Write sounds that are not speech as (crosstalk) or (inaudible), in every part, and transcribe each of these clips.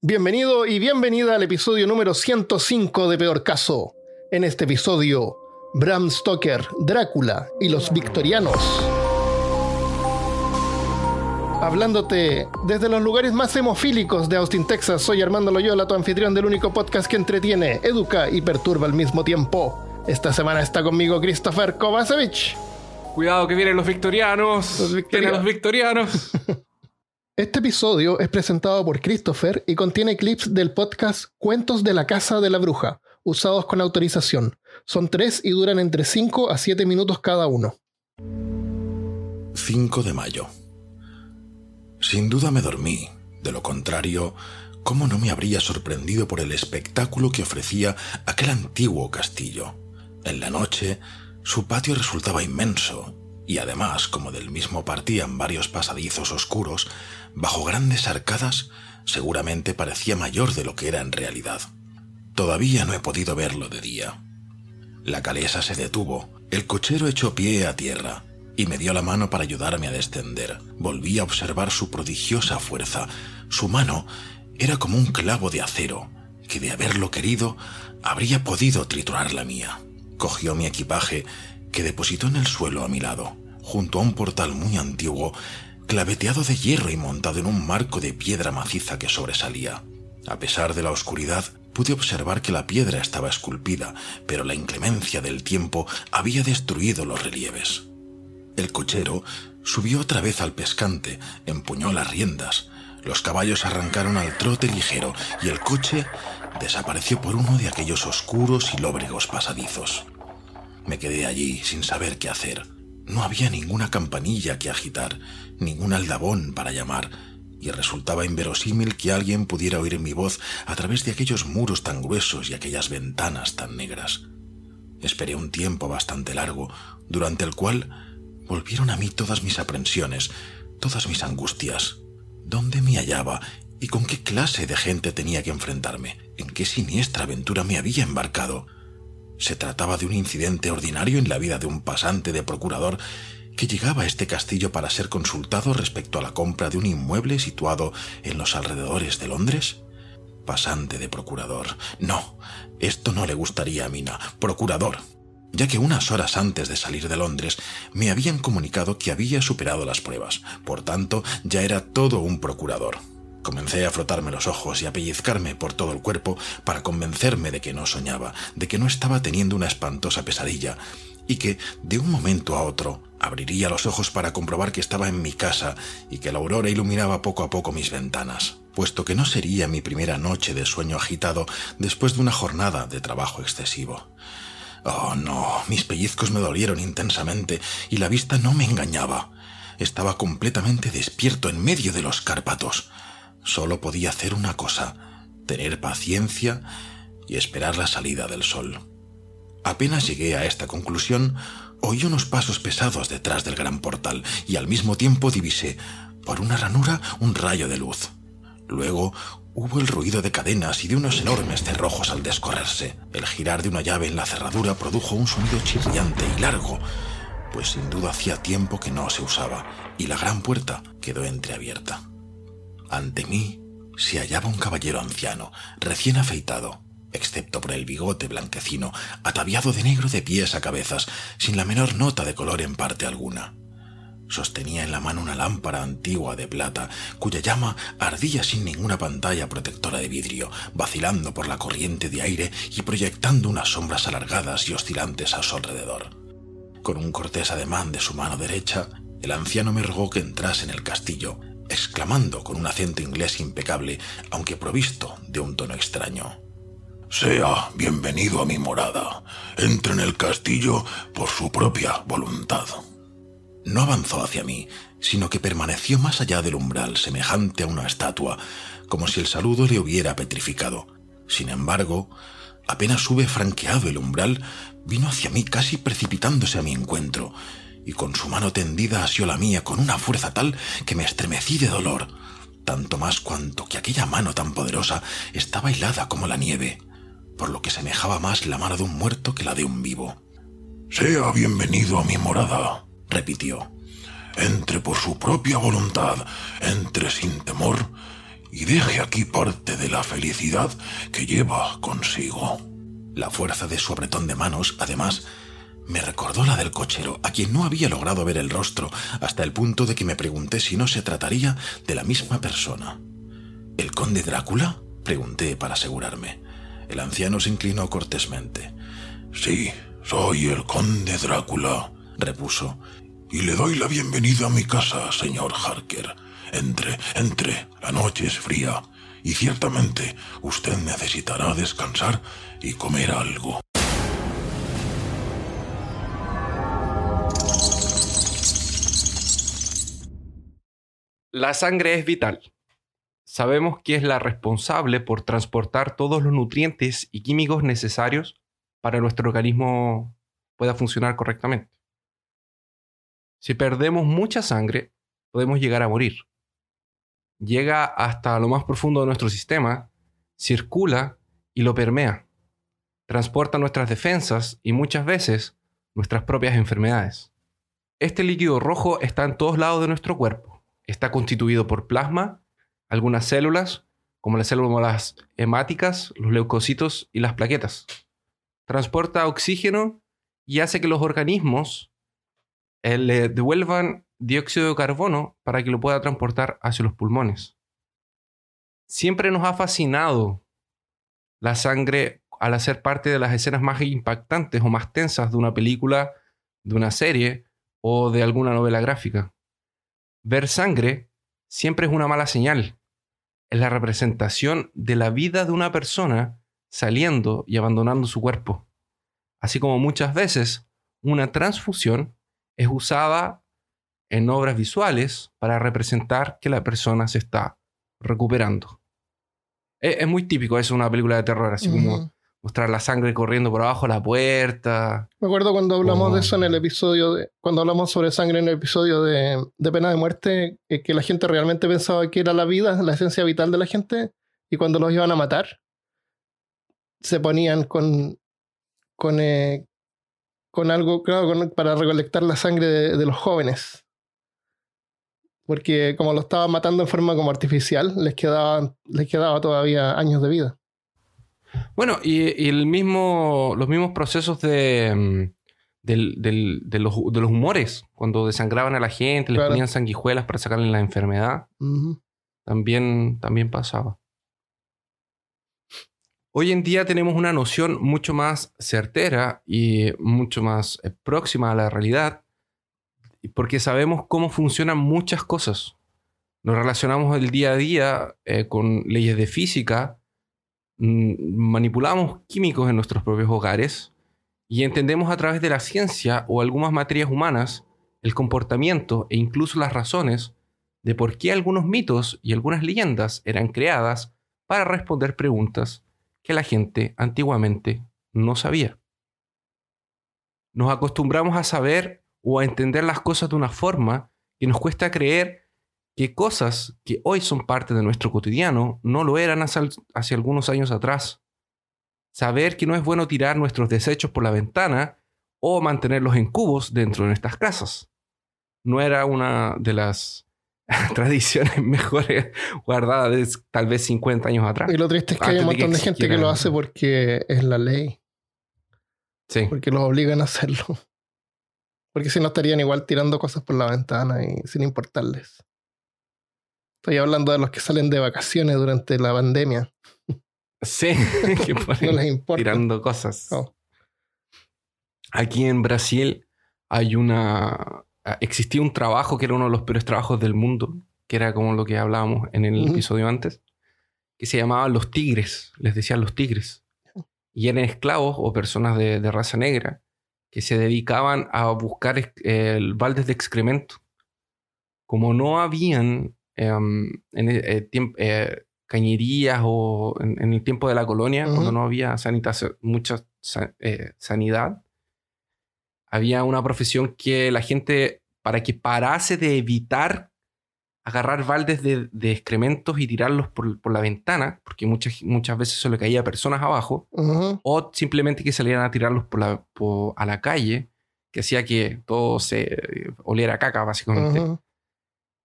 Bienvenido y bienvenida al episodio número 105 de Peor Caso. En este episodio, Bram Stoker, Drácula y los victorianos. Hablándote desde los lugares más hemofílicos de Austin, Texas, soy Armando Loyola, tu anfitrión del único podcast que entretiene, educa y perturba al mismo tiempo. Esta semana está conmigo Christopher Kovacevic. Cuidado que vienen los victorianos. Los victorianos. Vienen los victorianos. (laughs) Este episodio es presentado por Christopher y contiene clips del podcast Cuentos de la Casa de la Bruja, usados con autorización. Son tres y duran entre 5 a 7 minutos cada uno. 5 de mayo. Sin duda me dormí. De lo contrario, ¿cómo no me habría sorprendido por el espectáculo que ofrecía aquel antiguo castillo? En la noche, su patio resultaba inmenso, y además, como del mismo partían varios pasadizos oscuros, bajo grandes arcadas, seguramente parecía mayor de lo que era en realidad. Todavía no he podido verlo de día. La calesa se detuvo, el cochero echó pie a tierra y me dio la mano para ayudarme a descender. Volví a observar su prodigiosa fuerza. Su mano era como un clavo de acero, que de haberlo querido habría podido triturar la mía. Cogió mi equipaje, que depositó en el suelo a mi lado, junto a un portal muy antiguo, claveteado de hierro y montado en un marco de piedra maciza que sobresalía. A pesar de la oscuridad, pude observar que la piedra estaba esculpida, pero la inclemencia del tiempo había destruido los relieves. El cochero subió otra vez al pescante, empuñó las riendas, los caballos arrancaron al trote ligero y el coche desapareció por uno de aquellos oscuros y lóbregos pasadizos. Me quedé allí sin saber qué hacer. No había ninguna campanilla que agitar, ningún aldabón para llamar, y resultaba inverosímil que alguien pudiera oír mi voz a través de aquellos muros tan gruesos y aquellas ventanas tan negras. Esperé un tiempo bastante largo, durante el cual volvieron a mí todas mis aprensiones, todas mis angustias. ¿Dónde me hallaba y con qué clase de gente tenía que enfrentarme? ¿En qué siniestra aventura me había embarcado? Se trataba de un incidente ordinario en la vida de un pasante de procurador que llegaba a este castillo para ser consultado respecto a la compra de un inmueble situado en los alrededores de Londres. Pasante de procurador. No, esto no le gustaría a Mina. Procurador. Ya que unas horas antes de salir de Londres me habían comunicado que había superado las pruebas. Por tanto, ya era todo un procurador. Comencé a frotarme los ojos y a pellizcarme por todo el cuerpo para convencerme de que no soñaba, de que no estaba teniendo una espantosa pesadilla, y que, de un momento a otro, abriría los ojos para comprobar que estaba en mi casa y que la aurora iluminaba poco a poco mis ventanas, puesto que no sería mi primera noche de sueño agitado después de una jornada de trabajo excesivo. Oh, no, mis pellizcos me dolieron intensamente y la vista no me engañaba. Estaba completamente despierto en medio de los Cárpatos. Solo podía hacer una cosa, tener paciencia y esperar la salida del sol. Apenas llegué a esta conclusión, oí unos pasos pesados detrás del gran portal y al mismo tiempo divisé, por una ranura, un rayo de luz. Luego hubo el ruido de cadenas y de unos enormes cerrojos al descorrerse. El girar de una llave en la cerradura produjo un sonido chirriante y largo, pues sin duda hacía tiempo que no se usaba, y la gran puerta quedó entreabierta. Ante mí se hallaba un caballero anciano, recién afeitado, excepto por el bigote blanquecino, ataviado de negro de pies a cabezas, sin la menor nota de color en parte alguna. Sostenía en la mano una lámpara antigua de plata, cuya llama ardía sin ninguna pantalla protectora de vidrio, vacilando por la corriente de aire y proyectando unas sombras alargadas y oscilantes a su alrededor. Con un cortés ademán de su mano derecha, el anciano me rogó que entrase en el castillo, exclamando con un acento inglés impecable, aunque provisto de un tono extraño. Sea bienvenido a mi morada. Entre en el castillo por su propia voluntad. No avanzó hacia mí, sino que permaneció más allá del umbral, semejante a una estatua, como si el saludo le hubiera petrificado. Sin embargo, apenas hube franqueado el umbral, vino hacia mí casi precipitándose a mi encuentro, y con su mano tendida asió la mía con una fuerza tal que me estremecí de dolor, tanto más cuanto que aquella mano tan poderosa estaba helada como la nieve por lo que semejaba más la mano de un muerto que la de un vivo. Sea bienvenido a mi morada, repitió. Entre por su propia voluntad, entre sin temor y deje aquí parte de la felicidad que lleva consigo. La fuerza de su apretón de manos, además, me recordó la del cochero, a quien no había logrado ver el rostro, hasta el punto de que me pregunté si no se trataría de la misma persona. ¿El conde Drácula? pregunté para asegurarme. El anciano se inclinó cortésmente. Sí, soy el conde Drácula, repuso, y le doy la bienvenida a mi casa, señor Harker. Entre, entre, la noche es fría, y ciertamente usted necesitará descansar y comer algo. La sangre es vital. Sabemos que es la responsable por transportar todos los nutrientes y químicos necesarios para que nuestro organismo pueda funcionar correctamente. Si perdemos mucha sangre, podemos llegar a morir. Llega hasta lo más profundo de nuestro sistema, circula y lo permea. Transporta nuestras defensas y muchas veces nuestras propias enfermedades. Este líquido rojo está en todos lados de nuestro cuerpo. Está constituido por plasma, algunas células, como las células hemáticas, los leucocitos y las plaquetas. Transporta oxígeno y hace que los organismos eh, le devuelvan dióxido de carbono para que lo pueda transportar hacia los pulmones. Siempre nos ha fascinado la sangre al hacer parte de las escenas más impactantes o más tensas de una película, de una serie o de alguna novela gráfica. Ver sangre siempre es una mala señal. Es la representación de la vida de una persona saliendo y abandonando su cuerpo. Así como muchas veces una transfusión es usada en obras visuales para representar que la persona se está recuperando. Es, muy típico eso una película de terror, así como mostrar la sangre corriendo por abajo de la puerta. Me acuerdo cuando hablamos de eso en el episodio, de, cuando hablamos sobre sangre en el episodio de, pena de muerte, eh, que la gente realmente pensaba que era la vida, la esencia vital de la gente, y cuando los iban a matar, se ponían con, con, eh, con algo, claro, para recolectar la sangre de los jóvenes porque como lo estaban matando en forma como artificial, les quedaba, les quedaba todavía años de vida. Bueno, y, el mismo, los mismos procesos de, mm, de, los, humores, cuando desangraban a la gente, les ponían sanguijuelas para sacarle la enfermedad, también, también pasaba. Hoy en día tenemos una noción mucho más certera y mucho más eh, próxima a la realidad porque sabemos cómo funcionan muchas cosas. Nos relacionamos el día a día eh, con leyes de física, manipulamos químicos en nuestros propios hogares y entendemos a través de la ciencia o algunas materias humanas el comportamiento e incluso las razones de por qué algunos mitos y algunas leyendas eran creadas para responder preguntas que la gente antiguamente no sabía. Nos acostumbramos a saber o a entender las cosas de una forma que nos cuesta creer que cosas que hoy son parte de nuestro cotidiano no lo eran hace, algunos años atrás. Saber que no es bueno tirar nuestros desechos por la ventana o mantenerlos en cubos dentro de nuestras casas. No era una de las (laughs) tradiciones mejores guardadas de tal vez 50 años atrás. Y lo triste es que hay un montón de gente que lo hace porque es la ley. Sí. Porque los obligan a hacerlo. (laughs) Porque si no estarían igual tirando cosas por la ventana y sin importarles. Estoy hablando de los que salen de vacaciones durante la pandemia. Sí, (laughs) que no les importa. tirando cosas. Aquí en Brasil hay una. Existía un trabajo que era uno de los peores trabajos del mundo, que era como lo que hablábamos en el episodio antes, que se llamaba los tigres, les decían los tigres. Y eran esclavos o personas de raza negra que se dedicaban a buscar el baldes de excremento. Como no habían en eh, eh, cañerías o en, el tiempo de la colonia, cuando no había mucha eh, sanidad, había una profesión que la gente, para que parase de evitar agarrar baldes de, excrementos y tirarlos por, la ventana, porque muchas, muchas veces se le caía a personas abajo, o simplemente que salieran a tirarlos por la, a la calle, que hacía que todo se oliera caca, básicamente.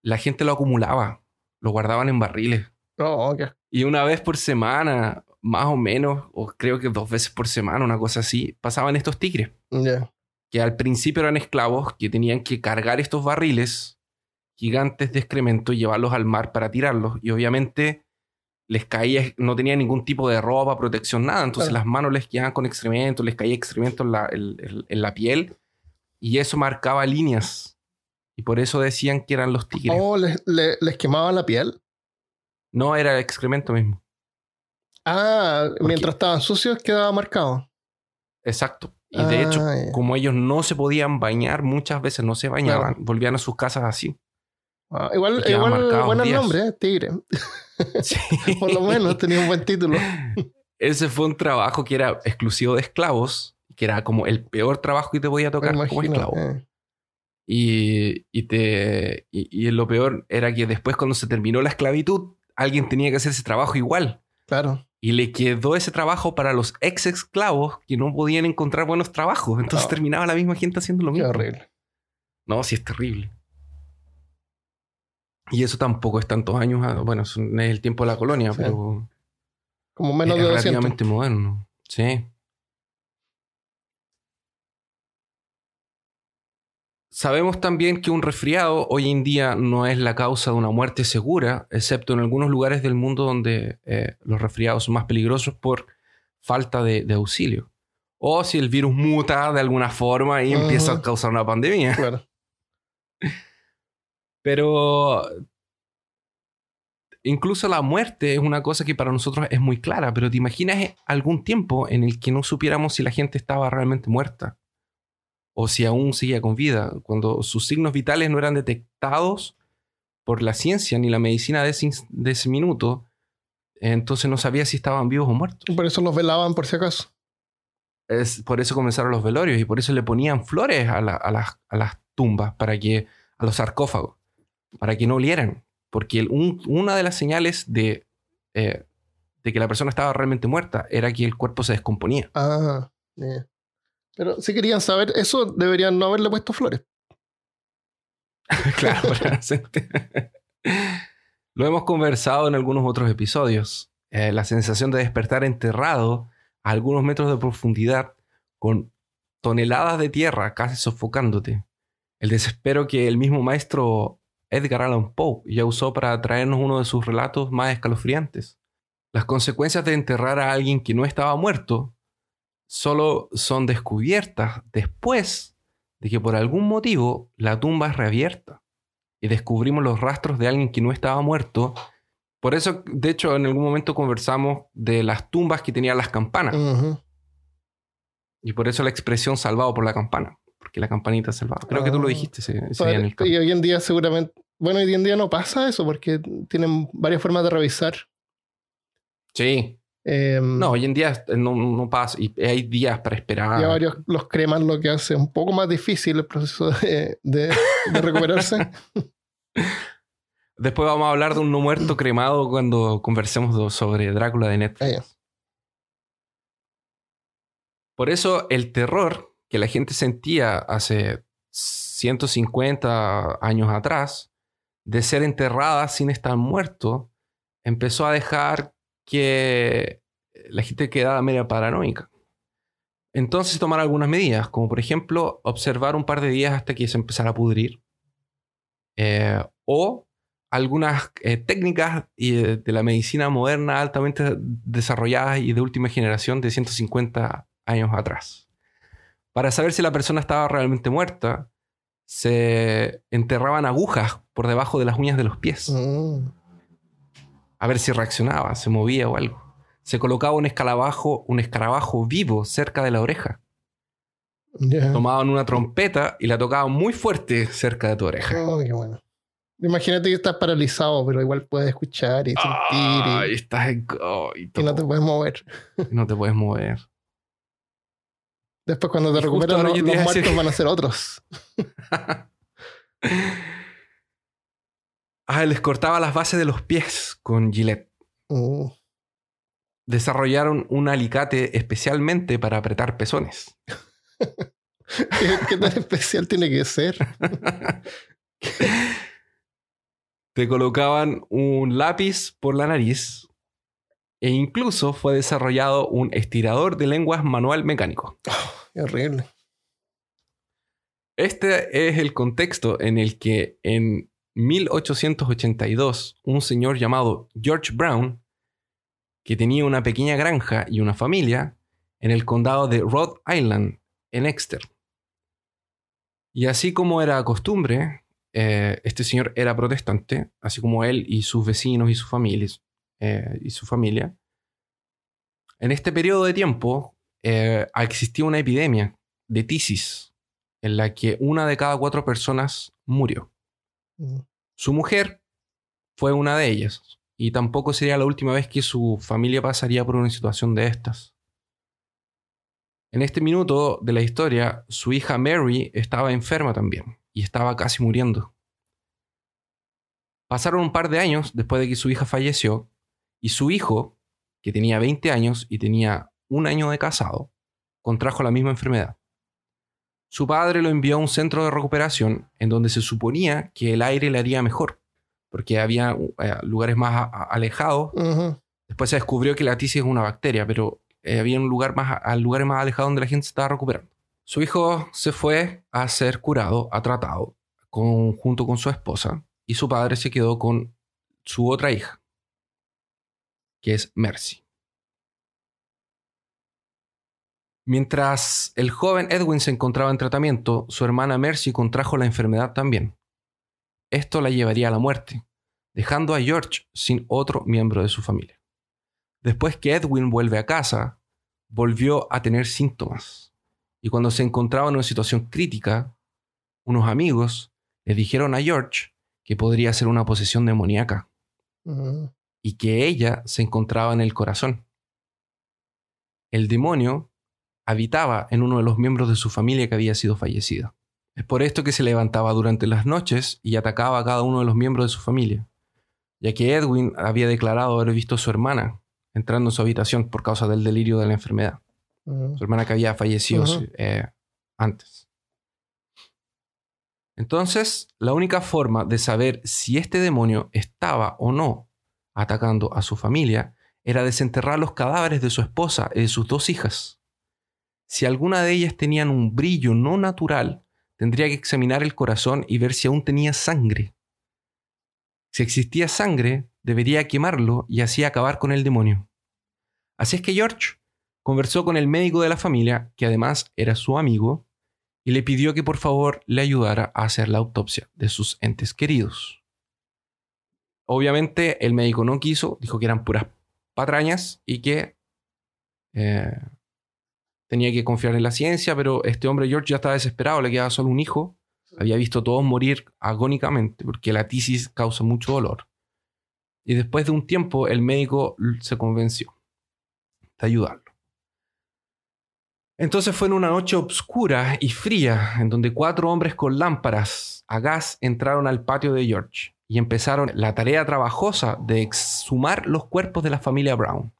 La gente lo acumulaba, lo guardaban en barriles Oh, ok. Y una vez por semana, más o menos, o creo que dos veces por semana, una cosa así, pasaban estos tigres, que al principio eran esclavos que tenían que cargar estos barriles gigantes de excremento y llevarlos al mar para tirarlos. Y obviamente les caía, no tenían ningún tipo de ropa, protección, nada. Entonces Claro. las manos les quedaban con excremento, les caía excremento en la, en la piel y eso marcaba líneas. Y por eso decían que eran los tigres. Oh, les, le- les quemaba la piel. No era excremento mismo. Ah, mientras estaban sucios quedaba marcado. Exacto. Y de Ah, hecho, ya. como ellos no se podían bañar, muchas veces no se bañaban, volvían a sus casas así. Ah, igual, igual nombres, ¿eh? Tigre. Sí. (laughs) Por lo menos tenía un buen título. Ese fue un trabajo que era exclusivo de esclavos, que era como el peor trabajo que te podía tocar como esclavo. eh. Y, y, te, y, y lo peor era que después cuando se terminó la esclavitud, alguien tenía que hacer ese trabajo igual. Claro. Y le quedó ese trabajo para los ex esclavos que no podían encontrar buenos trabajos. Entonces Oh. terminaba la misma gente haciendo lo Qué mismo. horrible. No, sí es terrible. Y eso tampoco es tantos años. ah, Bueno, es el tiempo de la colonia, Sí. pero Como menos de 200. relativamente moderno. Sí. Sabemos también que un resfriado hoy en día no es la causa de una muerte segura, excepto en algunos lugares del mundo donde eh, los resfriados son más peligrosos por falta de, de auxilio. O si el virus muta de alguna forma y empieza a causar una pandemia. (laughs) Claro. Pero incluso la muerte es una cosa que para nosotros es muy clara, pero te imaginas algún tiempo en el que no supiéramos si la gente estaba realmente muerta o si aún seguía con vida, cuando sus signos vitales no eran detectados por la ciencia ni la medicina de ese, ins- de ese minuto, entonces no sabía si estaban vivos o muertos. Por eso los velaban por si acaso. Es, por eso comenzaron los velorios y por eso le ponían flores a, la- a las, a las tumbas, para que, a los sarcófagos, para que no olieran. Porque el- un- una de las señales de, eh, de que la persona estaba realmente muerta era que el cuerpo se descomponía. Ah, ya. Pero si querían saber eso, deberían no haberle puesto flores. (laughs) claro, (laughs) (laughs) Lo hemos conversado en algunos otros episodios. Eh, la sensación de despertar enterrado a algunos metros de profundidad con toneladas de tierra casi sofocándote. El desespero que el mismo maestro Edgar Allan Poe ya usó para traernos uno de sus relatos más escalofriantes. Las consecuencias de enterrar a alguien que no estaba muerto solo son descubiertas después de que por algún motivo la tumba es reabierta y descubrimos los rastros de alguien que no estaba muerto. Por eso, de hecho, en algún momento conversamos de las tumbas que tenían las campanas. Y por eso la expresión salvado por la campana. Porque la campanita es salvada. Creo que tú lo Ah. dijiste ese, ese día en el y hoy en día seguramente... Bueno, hoy en día no pasa eso porque tienen varias formas de revisar. Sí. Eh, No, hoy en día no, no pasa. Y hay días para esperar. Y a varios los creman, lo que hace un poco más difícil el proceso de, de- de recuperarse. (laughs) Después vamos a hablar de un no muerto cremado cuando conversemos sobre Drácula de Netflix. Por eso el terror que la gente sentía hace 150 años atrás de ser enterrada sin estar muerto empezó a dejar que la gente quedara media paranoica. Entonces tomar algunas medidas, como por ejemplo observar un par de días hasta que se empezara a pudrir. Eh, o algunas eh, técnicas eh, de la medicina moderna altamente desarrolladas y de última generación de 150 años atrás. Para saber si la persona estaba realmente muerta, se enterraban agujas por debajo de las uñas de los pies. Mm. A ver si reaccionaba, se movía o algo. Se colocaba un escarabajo, un escarabajo vivo cerca de la oreja. Ya. Tomaban una trompeta y la tocaban muy fuerte cerca de tu oreja. Oh, qué bueno. Imagínate que estás paralizado, pero igual puedes escuchar y sentir y, estás en- oh, y y no te puedes mover. no te puedes mover. Después cuando te recuperas, los, muertos van a ser otros. (laughs) Ah, les cortaba las bases de los pies con Gillette. Mm. Desarrollaron un alicate especialmente para apretar pezones. (laughs) ¿Qué, tan especial tiene que ser? (laughs) Te colocaban un lápiz por la nariz e incluso fue desarrollado un estirador de lenguas manual mecánico. Qué horrible. Este es el contexto en el que en 1882 un señor llamado George Brown, que tenía una pequeña granja y una familia en el condado de Rhode Island, en Exeter. Y así como era costumbre, eh, este señor era protestante, así como él y sus vecinos y sus familias, eh, y su familia. En este periodo de tiempo eh, existía una epidemia de tisis en la que una de cada cuatro personas murió. Su mujer fue una de ellas y tampoco sería la última vez que su familia pasaría por una situación de estas. En este minuto de la historia, su hija Mary estaba enferma también y estaba casi muriendo. Pasaron un par de años después de que su hija falleció y su hijo, que tenía 20 años y tenía un año de casado, contrajo la misma enfermedad. Su padre lo envió a un centro de recuperación en donde se suponía que el aire le haría mejor, porque había eh, lugares más alejados. Después se descubrió que la tisis es una bacteria, pero eh, había un lugar más, a lugares más alejados donde la gente se estaba recuperando. Su hijo se fue a ser curado, a tratado, con- junto con su esposa, y su padre se quedó con su otra hija, que es Mercy. Mientras el joven Edwin se encontraba en tratamiento, su hermana Mercy contrajo la enfermedad también. Esto la llevaría a la muerte, dejando a George sin otro miembro de su familia. Después que Edwin vuelve a casa, volvió a tener síntomas. Y cuando se encontraba en una situación crítica, unos amigos le dijeron a George que podría ser una posesión demoníaca y que ella se encontraba en el corazón. El demonio habitaba en uno de los miembros de su familia que había sido fallecido. Es por esto que se levantaba durante las noches y atacaba a cada uno de los miembros de su familia, ya que Edwin había declarado haber visto a su hermana entrando en su habitación por causa del delirio de la enfermedad. Su hermana que había fallecido eh, antes. Entonces, la única forma de saber si este demonio estaba o no atacando a su familia era desenterrar los cadáveres de su esposa y de sus dos hijas. Si alguna de ellas tenían un brillo no natural, tendría que examinar el corazón y ver si aún tenía sangre. Si existía sangre, debería quemarlo y así acabar con el demonio. Así es que George conversó con el médico de la familia, que además era su amigo, y le pidió que por favor le ayudara a hacer la autopsia de sus entes queridos. Obviamente el médico no quiso, dijo que eran puras patrañas y que eh, tenía que confiar en la ciencia, pero este hombre George ya estaba desesperado, le quedaba solo un hijo, había visto a todos morir agónicamente porque la tisis causa mucho dolor. Y después de un tiempo el médico se convenció de ayudarlo. Entonces fue en una noche oscura y fría, en donde cuatro hombres con lámparas a gas entraron al patio de George y empezaron la tarea trabajosa de exhumar los cuerpos de la familia Brown.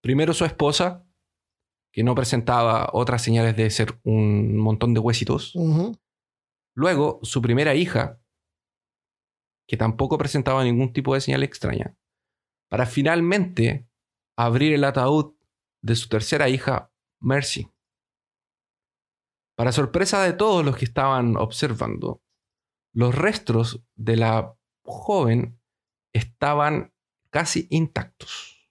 Primero su esposa, que no presentaba otras señales de ser un montón de huesitos. Luego su primera hija, que tampoco presentaba ningún tipo de señal extraña, para finalmente abrir el ataúd de su tercera hija, Mercy. Para sorpresa de todos los que estaban observando, los restos de la joven estaban casi intactos.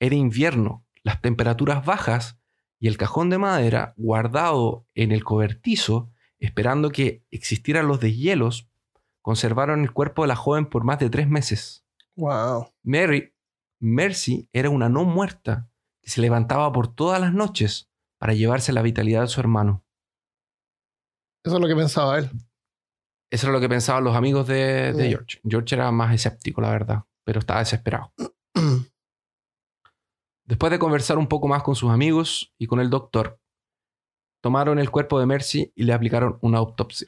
Era invierno, las temperaturas bajas y el cajón de madera guardado en el cobertizo, esperando que existieran los deshielos, conservaron el cuerpo de la joven por más de tres meses. Wow. Mary, Mercy era una no muerta que se levantaba por todas las noches para llevarse la vitalidad de su hermano. Eso es lo que pensaba él. Eso era lo que pensaban los amigos de, de. George. George era más escéptico, la verdad, pero estaba desesperado. (clears throat) Después de conversar un poco más con sus amigos y con el doctor, tomaron el cuerpo de Mercy y le aplicaron una autopsia.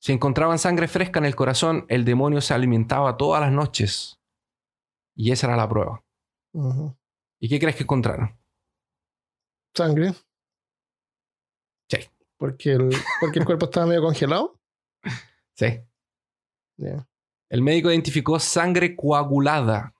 Si encontraban sangre fresca en el corazón, el demonio se alimentaba todas las noches. Y esa era la prueba. ¿Y qué crees que encontraron? Sangre. Sí. Porque el, porque el cuerpo estaba medio congelado. Sí. El médico identificó sangre coagulada.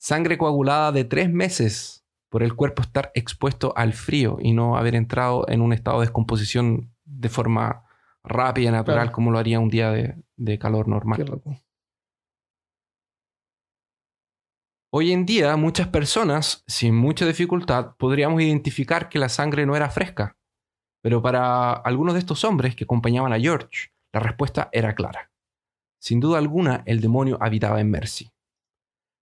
Sangre coagulada de tres meses por el cuerpo estar expuesto al frío y no haber entrado en un estado de descomposición de forma rápida y natural Claro. como lo haría un día de, de calor normal. Hoy en día, muchas personas, sin mucha dificultad, podríamos identificar que la sangre no era fresca. Pero para algunos de estos hombres que acompañaban a George, la respuesta era clara. Sin duda alguna, el demonio habitaba en Mercy.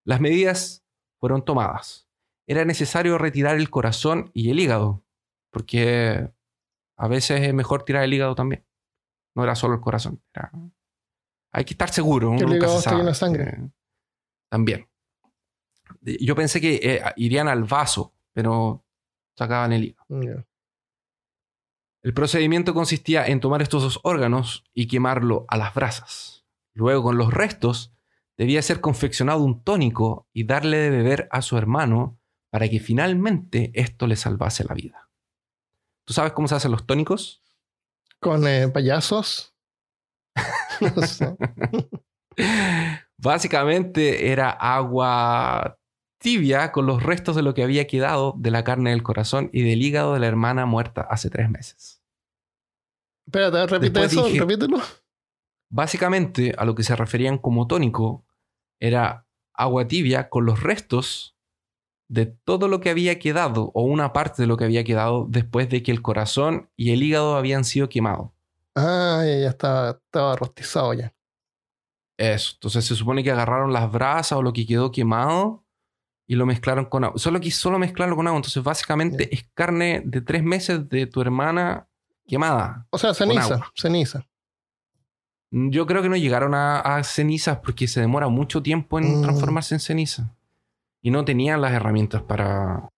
Las medidas fueron tomadas. Era necesario retirar el corazón y el hígado, porque a veces es mejor tirar el hígado también. No era solo el corazón. era- Hay que estar seguro. Que el hígado está lleno de sangre. Eh, También. Yo pensé que eh, irían al vaso, pero sacaban el hígado. El procedimiento consistía en tomar estos dos órganos y quemarlo a las brasas. Luego, con los restos, debía ser confeccionado un tónico y darle de beber a su hermano para que finalmente esto le salvase la vida. ¿Tú sabes cómo se hacen los tónicos? Con eh, payasos. (laughs) no sé. Básicamente era agua tibia con los restos de lo que había quedado de la carne del corazón y del hígado de la hermana muerta hace tres meses. Espérate, repite Después eso, dije- repítelo. Básicamente a lo que se referían como tónico era agua tibia con los restos de todo lo que había quedado o una parte de lo que había quedado después de que el corazón y el hígado habían sido quemados. Ah, ya, estaba, estaba rostizado ya. Eso. Entonces se supone que agarraron las brasas o lo que quedó quemado y lo mezclaron con agua. Solo que solo mezclarlo con agua. Entonces básicamente es carne de tres meses de tu hermana quemada. O sea, ceniza, ceniza. Yo creo que no llegaron a, a cenizas porque se demora mucho tiempo en Mm. transformarse en ceniza. Y no tenían las herramientas para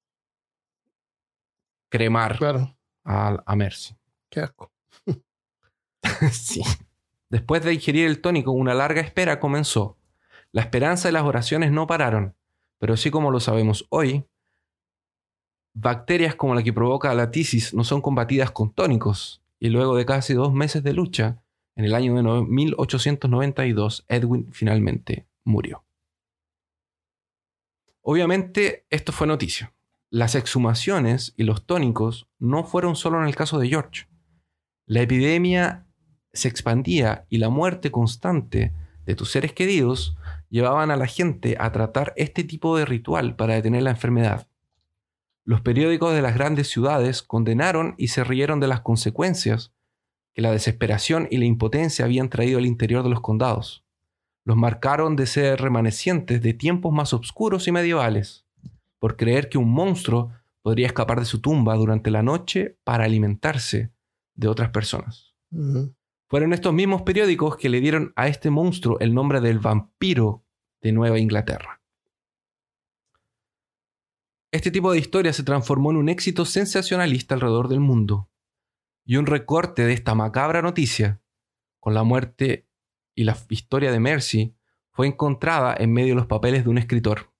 cremar Claro, a, a Mercy. qué asco. (laughs) sí. Después de ingerir el tónico, una larga espera comenzó. La esperanza y las oraciones no pararon, pero sí como lo sabemos hoy, bacterias como la que provoca la tisis no son combatidas con tónicos, y luego de casi dos meses de lucha, en el año de no- 1892, Edwin finalmente murió. Obviamente, esto fue noticia. Las exhumaciones y los tónicos no fueron solo en el caso de George. La epidemia se expandía y la muerte constante de tus seres queridos llevaban a la gente a tratar este tipo de ritual para detener la enfermedad. Los periódicos de las grandes ciudades condenaron y se rieron de las consecuencias que la desesperación y la impotencia habían traído al interior de los condados. Los marcaron de ser remanecientes de tiempos más oscuros y medievales, por creer que un monstruo podría escapar de su tumba durante la noche para alimentarse de otras personas. Fueron estos mismos periódicos que le dieron a este monstruo el nombre del vampiro de Nueva Inglaterra. Este tipo de historia se transformó en un éxito sensacionalista alrededor del mundo. Y un recorte de esta macabra noticia, con la muerte y la historia de Mercy, fue encontrada en medio de los papeles de un escritor.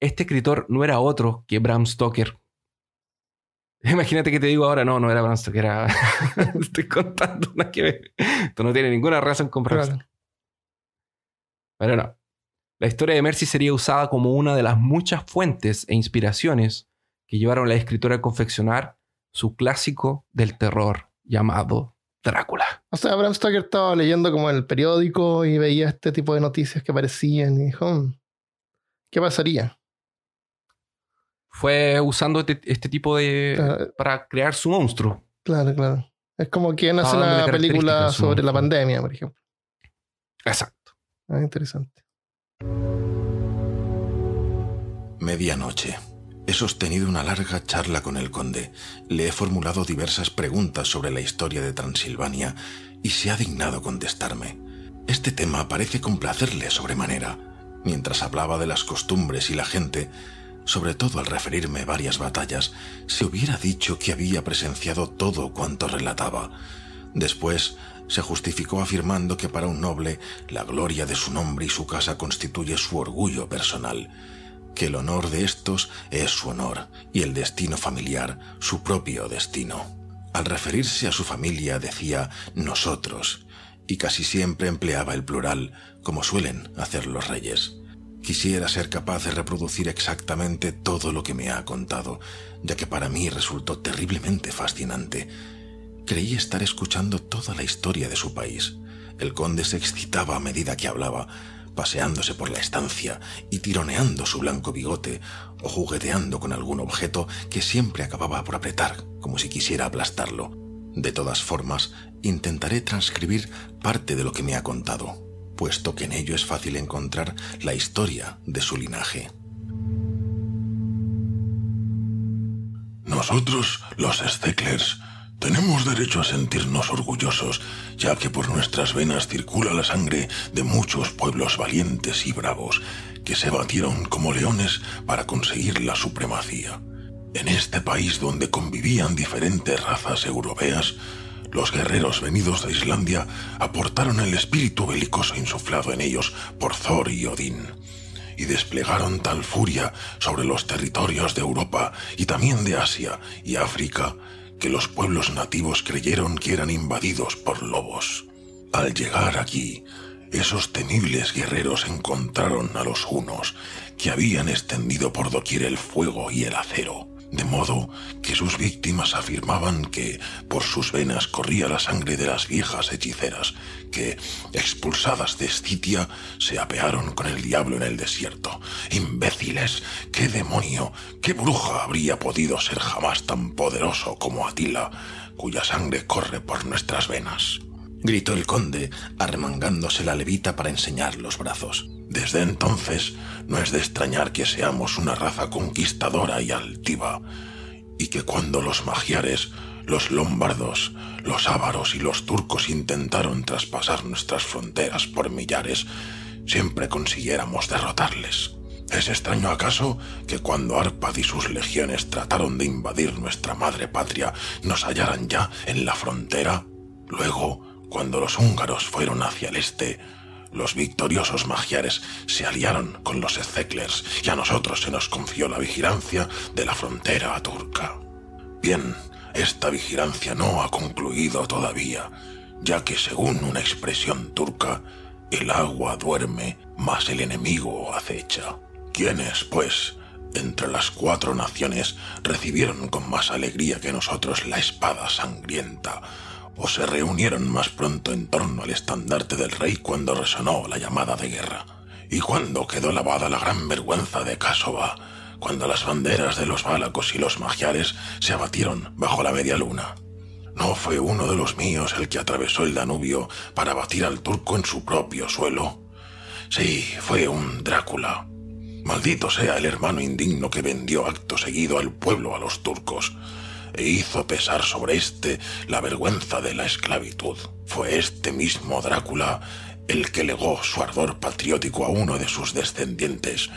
Este escritor no era otro que Bram Stoker. (laughs) Imagínate que te digo ahora, no, no era Bram Stoker, era... (laughs) Estoy contando una que ver. Esto no tiene ninguna razón con Bram. Stoker. Pero no. La historia de Mercy sería usada como una de las muchas fuentes e inspiraciones que llevaron a la escritora a confeccionar su clásico del terror llamado Drácula. O sea, Bram Stoker estaba leyendo como el periódico y veía este tipo de noticias que aparecían y dijo, "Mm, ¿qué pasaría? Fue usando este, este tipo de... Claro. para crear su monstruo. Claro, claro. Es como quien hace una película sobre la pandemia, por ejemplo. Exacto. Ah, interesante. Medianoche. He sostenido una larga charla con el conde. Le he formulado diversas preguntas sobre la historia de Transilvania y se ha dignado contestarme. Este tema parece complacerle sobremanera. Mientras hablaba de las costumbres y la gente, sobre todo al referirme varias batallas, se hubiera dicho que había presenciado todo cuanto relataba. Después se justificó afirmando que para un noble la gloria de su nombre y su casa constituye su orgullo personal que el honor de estos es su honor y el destino familiar su propio destino. Al referirse a su familia decía nosotros, y casi siempre empleaba el plural, como suelen hacer los reyes. Quisiera ser capaz de reproducir exactamente todo lo que me ha contado, ya que para mí resultó terriblemente fascinante. Creí estar escuchando toda la historia de su país. El conde se excitaba a medida que hablaba, paseándose por la estancia y tironeando su blanco bigote o jugueteando con algún objeto que siempre acababa por apretar, como si quisiera aplastarlo. De todas formas, intentaré transcribir parte de lo que me ha contado puesto que en ello es fácil encontrar la historia de su linaje. Nosotros, los Stecklers, tenemos derecho a sentirnos orgullosos, ya que por nuestras venas circula la sangre de muchos pueblos valientes y bravos que se batieron como leones para conseguir la supremacía. En este país donde convivían diferentes razas europeas, los guerreros venidos de Islandia aportaron el espíritu belicoso insuflado en ellos por Thor y Odín, y desplegaron tal furia sobre los territorios de Europa y también de Asia y África que los pueblos nativos creyeron que eran invadidos por lobos. Al llegar aquí, esos temibles guerreros encontraron a los hunos, que habían extendido por doquier el fuego y el acero de modo que sus víctimas afirmaban que por sus venas corría la sangre de las viejas hechiceras que, expulsadas de Escitia, se apearon con el diablo en el desierto. Imbéciles, qué demonio, qué bruja habría podido ser jamás tan poderoso como Atila, cuya sangre corre por nuestras venas gritó el conde, arremangándose la levita para enseñar los brazos. Desde entonces no es de extrañar que seamos una raza conquistadora y altiva, y que cuando los magiares, los lombardos, los ávaros y los turcos intentaron traspasar nuestras fronteras por millares, siempre consiguiéramos derrotarles. ¿Es extraño acaso que cuando Arpad y sus legiones trataron de invadir nuestra madre patria nos hallaran ya en la frontera? Luego, cuando los húngaros fueron hacia el este, los victoriosos magiares se aliaron con los Ezeklers y a nosotros se nos confió la vigilancia de la frontera turca. Bien, esta vigilancia no ha concluido todavía, ya que según una expresión turca, el agua duerme, mas el enemigo acecha. ¿Quiénes, pues, entre las cuatro naciones recibieron con más alegría que nosotros la espada sangrienta o se reunieron más pronto en torno al estandarte del rey cuando resonó la llamada de guerra, y cuando quedó lavada la gran vergüenza de Casova, cuando las banderas de los bálacos y los magiares se abatieron bajo la media luna. ¿No fue uno de los míos el que atravesó el Danubio para batir al turco en su propio suelo? Sí, fue un Drácula. Maldito sea el hermano indigno que vendió acto seguido al pueblo a los turcos e hizo pesar sobre éste la vergüenza de la esclavitud. Fue este mismo Drácula el que legó su ardor patriótico a uno de sus descendientes,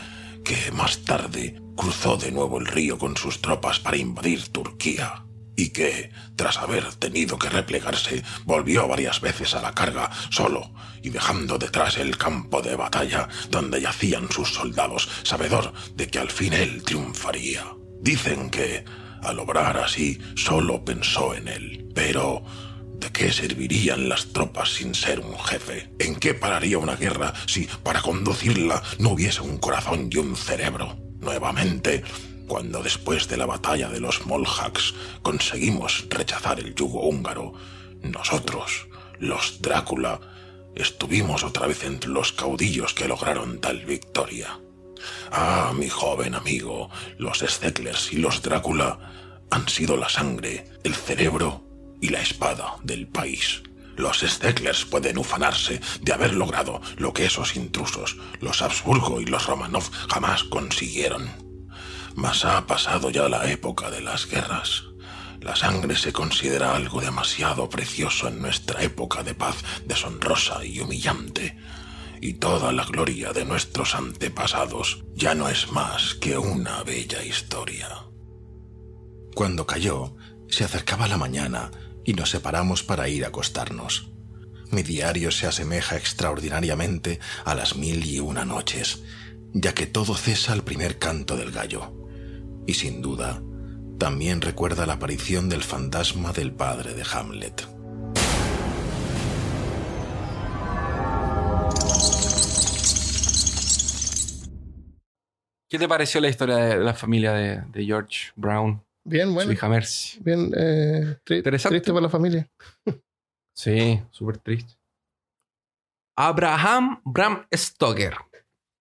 que más tarde cruzó de nuevo el río con sus tropas para invadir Turquía, y que, tras haber tenido que replegarse, volvió varias veces a la carga solo y dejando detrás el campo de batalla donde yacían sus soldados, sabedor de que al fin él triunfaría. Dicen que, al obrar así, solo pensó en él. Pero, ¿de qué servirían las tropas sin ser un jefe? ¿En qué pararía una guerra si para conducirla no hubiese un corazón y un cerebro? Nuevamente, cuando después de la batalla de los Molhaks conseguimos rechazar el yugo húngaro, nosotros, los Drácula, estuvimos otra vez entre los caudillos que lograron tal victoria. Ah, mi joven amigo, los Steklers y los Drácula han sido la sangre, el cerebro y la espada del país. Los Steklers pueden ufanarse de haber logrado lo que esos intrusos, los Habsburgo y los Romanov, jamás consiguieron. Mas ha pasado ya la época de las guerras. La sangre se considera algo demasiado precioso en nuestra época de paz deshonrosa y humillante y toda la gloria de nuestros antepasados ya no es más que una bella historia. Cuando cayó, se acercaba la mañana y nos separamos para ir a acostarnos. Mi diario se asemeja extraordinariamente a las mil y una noches, ya que todo cesa al primer canto del gallo. Y sin duda, también recuerda la aparición del fantasma del padre de Hamlet. ¿Qué te pareció la historia de la familia de, de George Brown, Bien, su bueno. hija Mercy? Bien eh, tri- Interesante. triste para la familia. (laughs) Sí, súper triste. Abraham Bram Stoker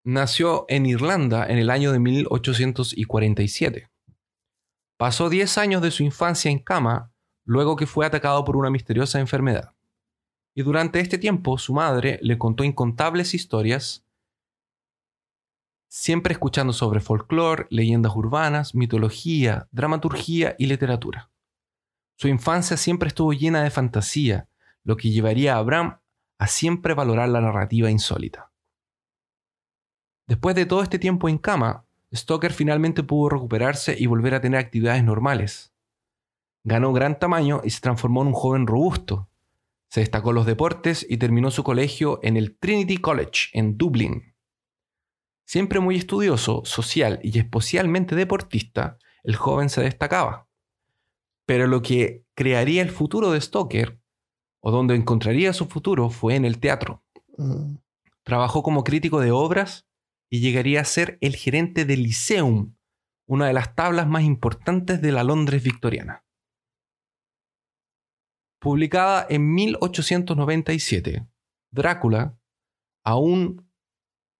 nació en Irlanda en el año de 1847. Pasó 10 años de su infancia en cama luego que fue atacado por una misteriosa enfermedad. Y durante este tiempo su madre le contó incontables historias, siempre escuchando sobre folclore, leyendas urbanas, mitología, dramaturgia y literatura. Su infancia siempre estuvo llena de fantasía, lo que llevaría a Abraham a siempre valorar la narrativa insólita. Después de todo este tiempo en cama, Stoker finalmente pudo recuperarse y volver a tener actividades normales. Ganó gran tamaño y se transformó en un joven robusto. Se destacó en los deportes y terminó su colegio en el Trinity College en Dublín. Siempre muy estudioso, social y especialmente deportista, el joven se destacaba. Pero lo que crearía el futuro de Stoker, o donde encontraría su futuro, fue en el teatro. Mm. Trabajó como crítico de obras y llegaría a ser el gerente del Lyceum, una de las tablas más importantes de la Londres victoriana. Publicada en 1897, Drácula, aún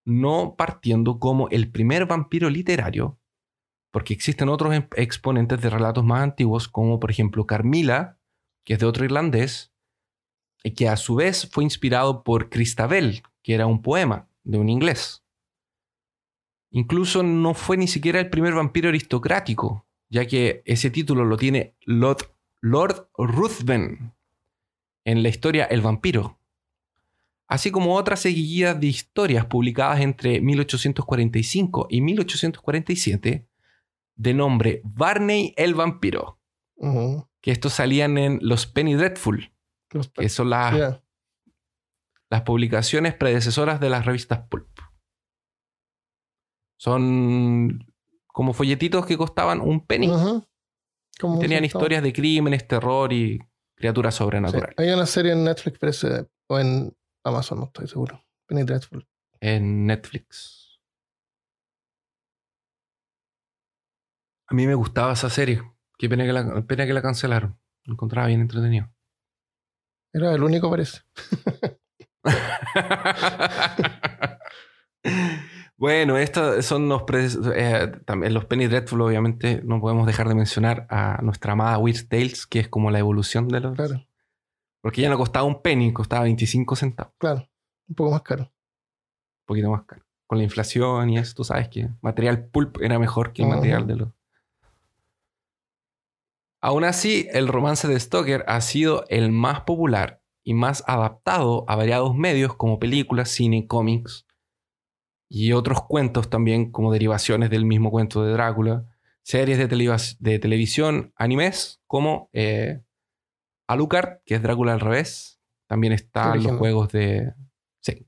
no partiendo como el primer vampiro literario, porque existen otros em- exponentes de relatos más antiguos, como por ejemplo Carmila, que es de otro irlandés, y que a su vez fue inspirado por Christabel, que era un poema de un inglés. Incluso no fue ni siquiera el primer vampiro aristocrático, ya que ese título lo tiene Lord, Lord Ruthven en la historia El vampiro, así como otras seguidas de historias publicadas entre 1845 y 1847 de nombre Barney el vampiro, que estos salían en los Penny Dreadful, Los- que son las, las publicaciones predecesoras de las revistas Pulp. Son como folletitos que costaban un penny. Como Tenían un historias de crímenes, terror y criaturas Sí, sobrenaturales. Hay una serie en Netflix, parece, o en Amazon, no estoy seguro. Penny Dreadful. En Netflix. A mí me gustaba esa serie. Qué pena que la, pena que la cancelaron. Lo encontraba bien entretenido. Era el único, parece. (laughs) bueno, estos son los eh, también los Penny Dreadful, obviamente, no podemos dejar de mencionar a nuestra amada Weird Tales, que es como la evolución de los. Claro, Porque ya no costaba un penny, costaba 25 centavos, claro. Un poco más caro. un poquito más caro. Con la inflación y eso, tú sabes que material pulp era mejor que el material de los. Aún así, el romance de Stoker ha sido el más popular y más adaptado a variados medios como películas, cine, cómics y otros cuentos también como derivaciones del mismo cuento de Drácula, series de televisión, animes como eh, Alucard, que es Drácula al revés, también están los Original. juegos de, sí,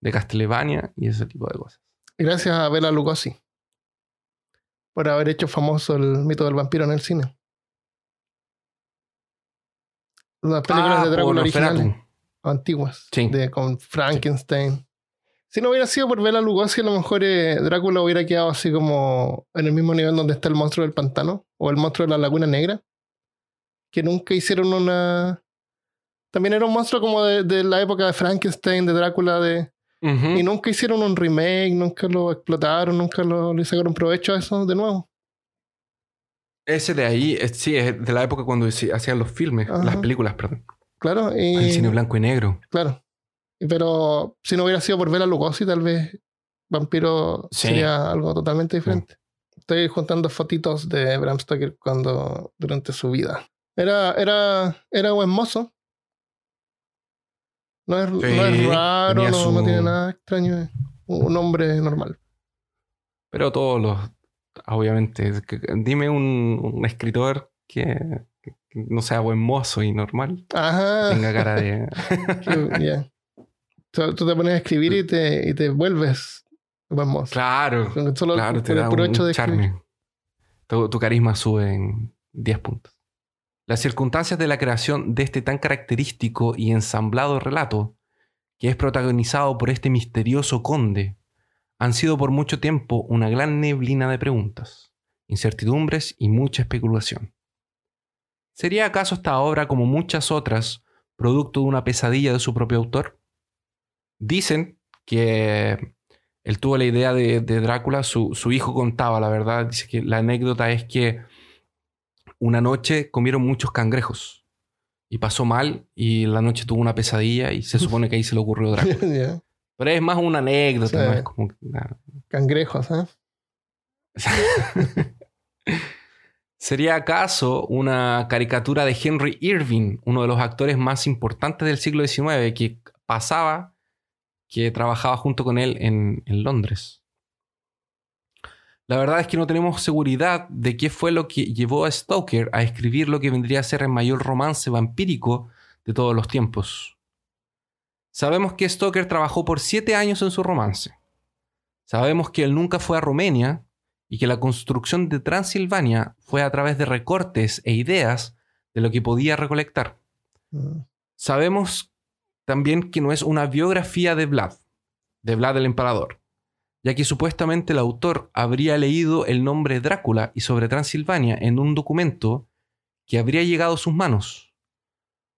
de Castlevania y ese tipo de cosas. Gracias a Bela Lugosi por haber hecho famoso el mito del vampiro en el cine. Las películas Ah, de Drácula originales, antiguas, Sí. de, con Frankenstein. Si no hubiera sido por Bela Lugosi, a lo mejor eh, Drácula hubiera quedado así como en el mismo nivel donde está el monstruo del pantano o el monstruo de la laguna negra, que nunca hicieron una... También era un monstruo como de, de la época de Frankenstein, de Drácula, de... Y nunca hicieron un remake, nunca lo explotaron, nunca lo, le sacaron provecho a eso de nuevo. Ese de ahí, es- sí, es de la época cuando hacían los filmes, Ajá. las películas, perdón. Claro, y, El cine blanco y negro. claro. Pero si no hubiera sido por Bela Lugosi, tal vez Vampiro Sí. sería algo totalmente diferente. Estoy juntando fotitos de Bram Stoker cuando durante su vida. Era, era, era buen mozo. No es, no es raro, no, su- no tiene nada extraño. es Un hombre normal. Pero todos los, obviamente, dime un, un escritor que, que no sea buen mozo y normal, Ajá. tenga cara de... (laughs) Ya. Tú, tú te pones a escribir y te, y te vuelves buen mozo. claro, Solo claro, te da un, de charme. Tu, tu carisma sube en 10 puntos. Las circunstancias de la creación de este tan característico y ensamblado relato, que es protagonizado por este misterioso conde, han sido por mucho tiempo una gran neblina de preguntas, incertidumbres y mucha especulación. ¿Sería acaso esta obra, como muchas otras, producto de una pesadilla de su propio autor? Dicen que él tuvo la idea de, Drácula, su, su, hijo contaba, la verdad, dice que la anécdota es que una noche comieron muchos cangrejos y pasó mal y la noche tuvo una pesadilla y se supone que ahí se le ocurrió Drácula. (laughs) Pero es más una anécdota, no es como... Cangrejos, ¿eh? (laughs) (laughs) ¿Sería acaso una caricatura de Henry Irving, uno de los actores más importantes del siglo XIX, que pasaba, que trabajaba junto con él en, en Londres? La verdad es que no tenemos seguridad de qué fue lo que llevó a Stoker a escribir lo que vendría a ser el mayor romance vampírico de todos los tiempos. Sabemos que Stoker trabajó por siete años en su romance. Sabemos que él nunca fue a Rumenia y que la construcción de Transilvania fue a través de recortes e ideas de lo que podía recolectar. Mm. Sabemos también que no es una biografía de Vlad, de Vlad el Emperador, ya que supuestamente el autor habría leído el nombre Drácula y sobre Transilvania en un documento que habría llegado a sus manos.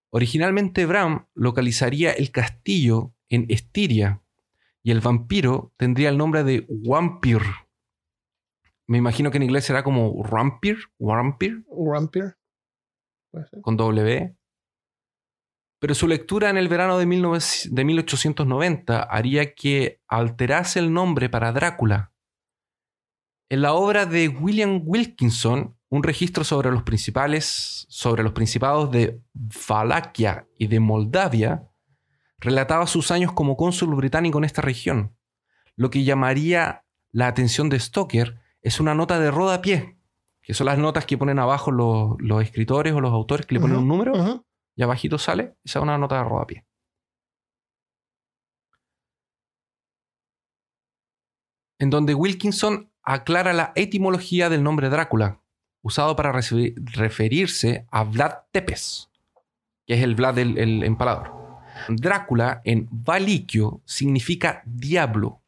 Originalmente Bram localizaría el castillo en Estiria y el vampiro tendría el nombre de Wampir. Me imagino que en inglés será como Rampir, Wampir. Wampir. Con W. Pero su lectura en el verano de, de 1890 haría que alterase el nombre para Drácula. En la obra de William Wilkinson, un registro sobre los principales, sobre los principados de Valaquia y de Moldavia, relataba sus años como cónsul británico en esta región. Lo que llamaría la atención de Stoker es una nota de rodapié, que son las notas que ponen abajo los, escritores o los autores que le ponen un número y abajito sale, esa es una nota de rodapié. En donde Wilkinson aclara la etimología del nombre Drácula, usado para referirse a Vlad Tepes, que es el Vlad del empalador. Drácula en Valiquio significa diablo.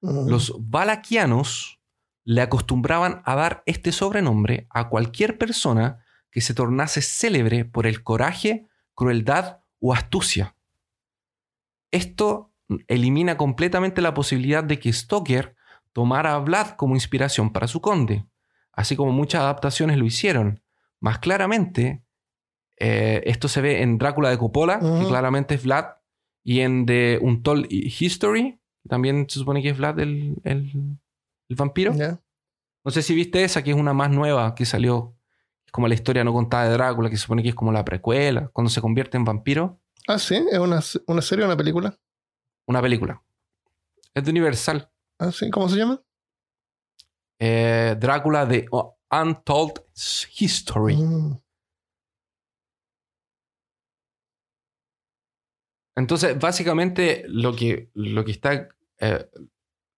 Los valaquianos le acostumbraban a dar este sobrenombre a cualquier persona que se tornase célebre por el coraje, crueldad o astucia. Esto elimina completamente la posibilidad de que Stoker tomara a Vlad como inspiración para su conde, así como muchas adaptaciones lo hicieron. Más claramente, eh, esto se ve en Drácula de Coppola, que claramente es Vlad, y en The Untold History, también se supone que es Vlad el, el, vampiro. No sé si viste esa, que es una más nueva que salió. Como la historia no contada de Drácula, que se supone que es como la precuela, cuando se convierte en vampiro. Ah, sí, es una, una serie o una película. Una película. Es de Universal. Ah, sí, ¿cómo se llama? Eh, Drácula de Untold History. Mm. Entonces, básicamente lo que, lo que está. Eh,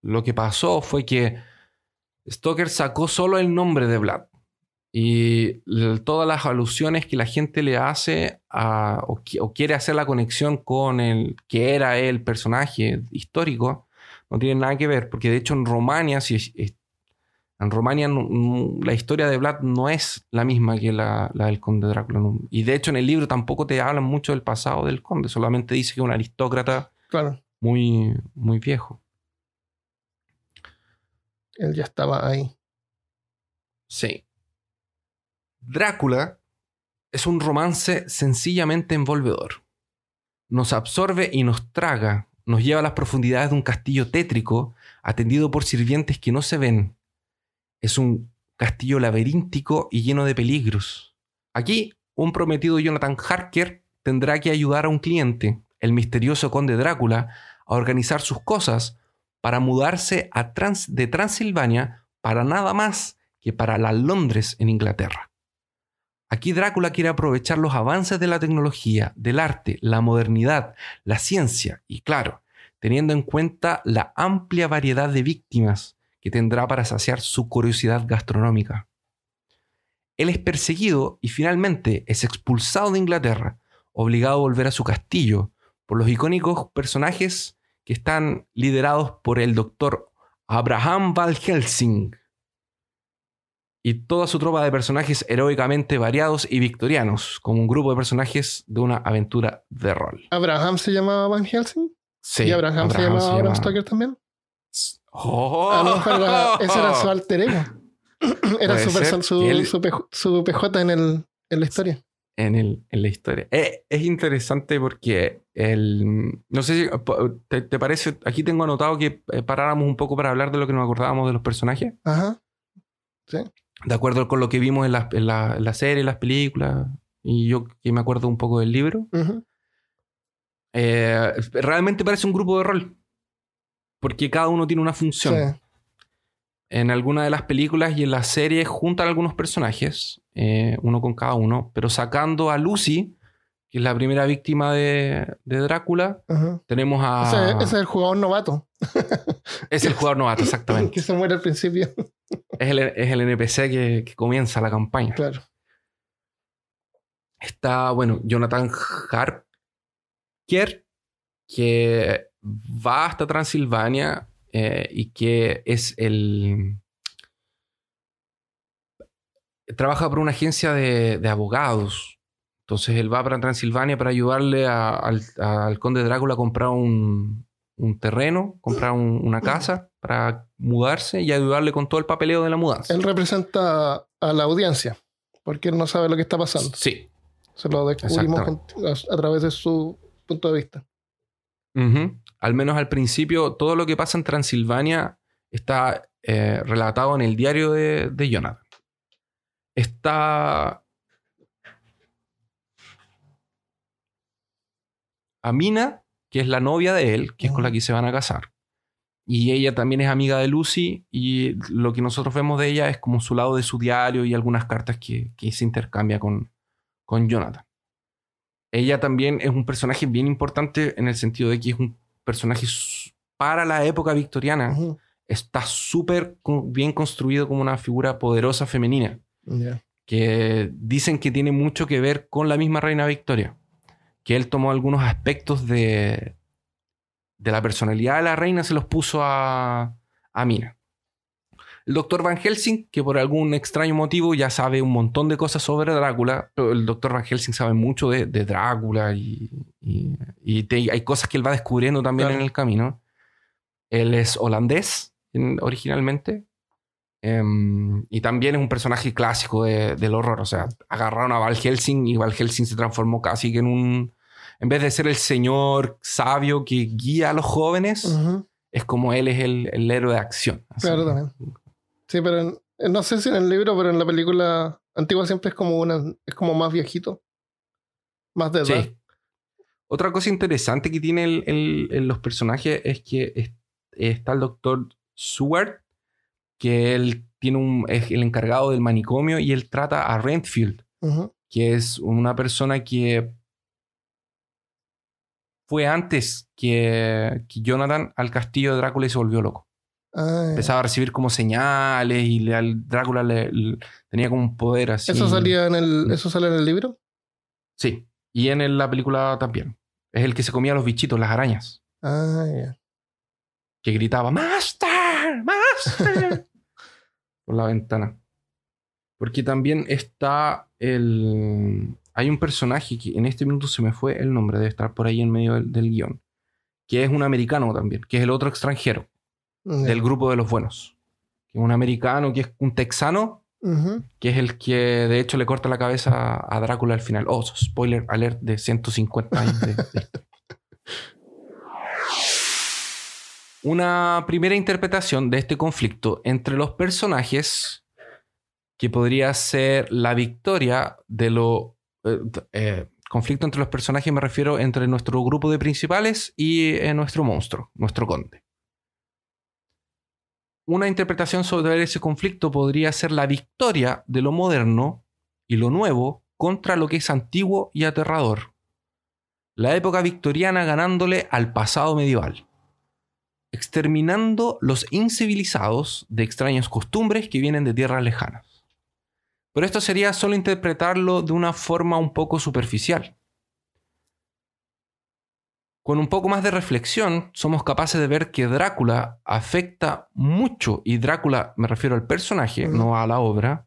lo que pasó fue que Stoker sacó solo el nombre de Vlad. Y todas las alusiones que la gente le hace o, quiere hacer la conexión con el que era el personaje histórico, no tienen nada que ver, porque de hecho en Romania, si en Romania la historia de Vlad no es la misma que la, del conde Drácula. Y de hecho en el libro tampoco te hablan mucho del pasado del conde, solamente dice que es un aristócrata muy, muy viejo. Él ya estaba ahí. Sí. Drácula es un romance sencillamente envolvedor. Nos absorbe y nos traga, nos lleva a las profundidades de un castillo tétrico atendido por sirvientes que no se ven, es un castillo laberíntico y lleno de peligros. Aquí, un prometido Jonathan Harker tendrá que ayudar a un cliente, el misterioso conde Drácula, a organizar sus cosas para mudarse a de Transilvania para nada más que para la Londres en Inglaterra. Aquí Drácula quiere aprovechar los avances de la tecnología, del arte, la modernidad, la ciencia y, claro, teniendo en cuenta la amplia variedad de víctimas que tendrá para saciar su curiosidad gastronómica. Él es perseguido y finalmente es expulsado de Inglaterra, obligado a volver a su castillo por los icónicos personajes que están liderados por el doctor Abraham Van Helsing y toda su tropa de personajes heroicamente variados y victorianos, como un grupo de personajes de una aventura de rol. ¿Abraham se llamaba Van Helsing? Sí, ¿Y Abraham, se llamaba Bram llama- Stoker también? ¡Oh! A lo mejor era- ese era su alter ego. (clears throat) Era su, su, él- su PJ su PJ en, el, en la historia. en, el, en la historia. Eh, es interesante porque el. No sé si te, te parece. Aquí tengo anotado que eh, paráramos un poco para hablar de lo que nos acordábamos de los personajes. Ajá. De acuerdo con lo que vimos en la, en la, en la serie, en las películas. Y yo que me acuerdo un poco del libro. Eh, realmente parece un grupo de rol. Porque cada uno tiene una función. Sí. En alguna de las películas y en las series juntan algunos personajes, eh, uno con cada uno, pero sacando a Lucy, que es la primera víctima de, de Drácula, Ajá. tenemos a... Ese, ese es el jugador novato (laughs) Es el jugador novato, exactamente. (laughs) que se muere al principio. es, el, es el NPC que, que comienza la campaña. claro. Está, bueno, Jonathan Harker, que va hasta Transilvania eh, y que es el... Trabaja por una agencia de, de abogados. Entonces él va para Transilvania para ayudarle a- al, al conde Drácula a comprar un, un terreno, comprar un- una casa para mudarse y ayudarle con todo el papeleo de la mudanza. Él representa a la audiencia, porque él no sabe lo que está pasando. Sí. Se lo descubrimos a, a través de su punto de vista. Al menos al principio, todo lo que pasa en Transilvania está eh, relatado en el diario de, de Jonathan. Está. Amina, que es la novia de él, que es con la que se van a casar. Y ella también es amiga de Lucy, y lo que nosotros vemos de ella es como su lado de su diario y algunas cartas que, que se intercambia con, con Jonathan. Ella también es un personaje bien importante en el sentido de que es un personaje para la época victoriana. Está súper bien construido como una figura poderosa femenina, que dicen que tiene mucho que ver con la misma reina Victoria. Que él tomó algunos aspectos de, de la personalidad de la reina, se los puso a, a Mina. El doctor Van Helsing, que por algún extraño motivo ya sabe un montón de cosas sobre Drácula. El doctor Van Helsing sabe mucho de, de Drácula y, y- y te- hay cosas que él va descubriendo también Claro. en el camino. Él es holandés en- originalmente. Em, y también es un personaje clásico de- del horror. O sea, agarraron a Val Helsing y Val Helsing se transformó casi que en un... En vez de ser el señor sabio que guía a los jóvenes, es como él es el, el héroe de acción. Así. Claro, también. Sí, pero en- no sé si en el libro, pero en la película antigua siempre es como una, es como más viejito. Más de edad. Sí. Otra cosa interesante que tiene el- el- el- los personajes es que es- está el doctor Seward, que él tiene un, es el encargado del manicomio y él trata a Renfield, Ujú. que es una persona que fue antes que, que Jonathan al castillo de Drácula y se volvió loco. Ah. Empezaba a recibir como señales y le- al Drácula le, le- tenía como un poder así. ¿Eso salía en el, eso sale en el libro? Sí. Y en el- la película también. Es el que se comía los bichitos, las arañas. Ah, ya. Que gritaba, ¡Master! ¡Master! (laughs) Por la ventana. Porque también está el... Hay un personaje que en este minuto se me fue el nombre, debe estar por ahí en medio del, del guion. Que es un americano también, que es el otro extranjero del grupo de los buenos. Que es un americano, que es un texano, que es el que de hecho le corta la cabeza a Drácula al final. Oh, spoiler alert de 150 años de, (laughs) de. Una primera interpretación de este conflicto entre los personajes que podría ser la victoria de lo... eh, eh, conflicto entre los personajes me refiero entre nuestro grupo de principales y eh, nuestro monstruo, nuestro conde. Una interpretación sobre ese conflicto podría ser la victoria de lo moderno y lo nuevo contra lo que es antiguo y aterrador. La época victoriana ganándole al pasado medieval, exterminando los incivilizados de extrañas costumbres que vienen de tierras lejanas. Pero esto sería solo interpretarlo de una forma un poco superficial. Con un poco más de reflexión, somos capaces de ver que Drácula afecta mucho, y Drácula me refiero al personaje, no a la obra,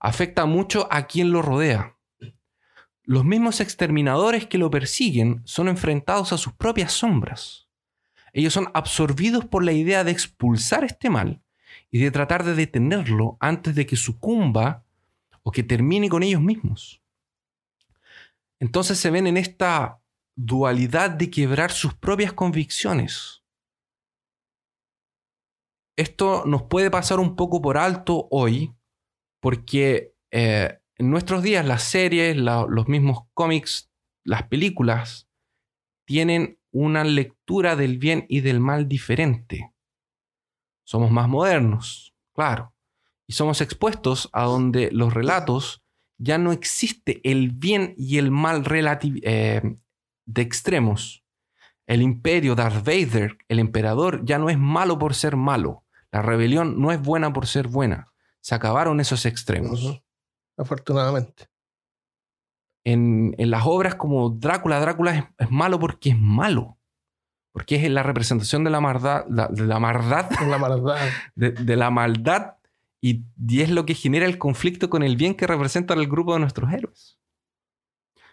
afecta mucho a quien lo rodea. Los mismos exterminadores que lo persiguen son enfrentados a sus propias sombras. Ellos son absorbidos por la idea de expulsar este mal y de tratar de detenerlo antes de que sucumba o que termine con ellos mismos. Entonces se ven en esta dualidad de quebrar sus propias convicciones. Esto nos puede pasar un poco por alto hoy, porque eh, en nuestros días las series, los mismos cómics, las películas, tienen una lectura del bien y del mal diferente. Somos más modernos, claro, y somos expuestos a donde los relatos ya no existe el bien y el mal eh, de extremos. El imperio, Darth Vader, el emperador, ya no es malo por ser malo. La rebelión no es buena por ser buena. Se acabaron esos extremos. Afortunadamente. En, en las obras como Drácula, Drácula es, es malo porque es malo. Porque es la representación de la maldad, la- de la maldad, (laughs) La maldad. de, de la maldad y, y es lo que genera el conflicto con el bien que representa el grupo de nuestros héroes.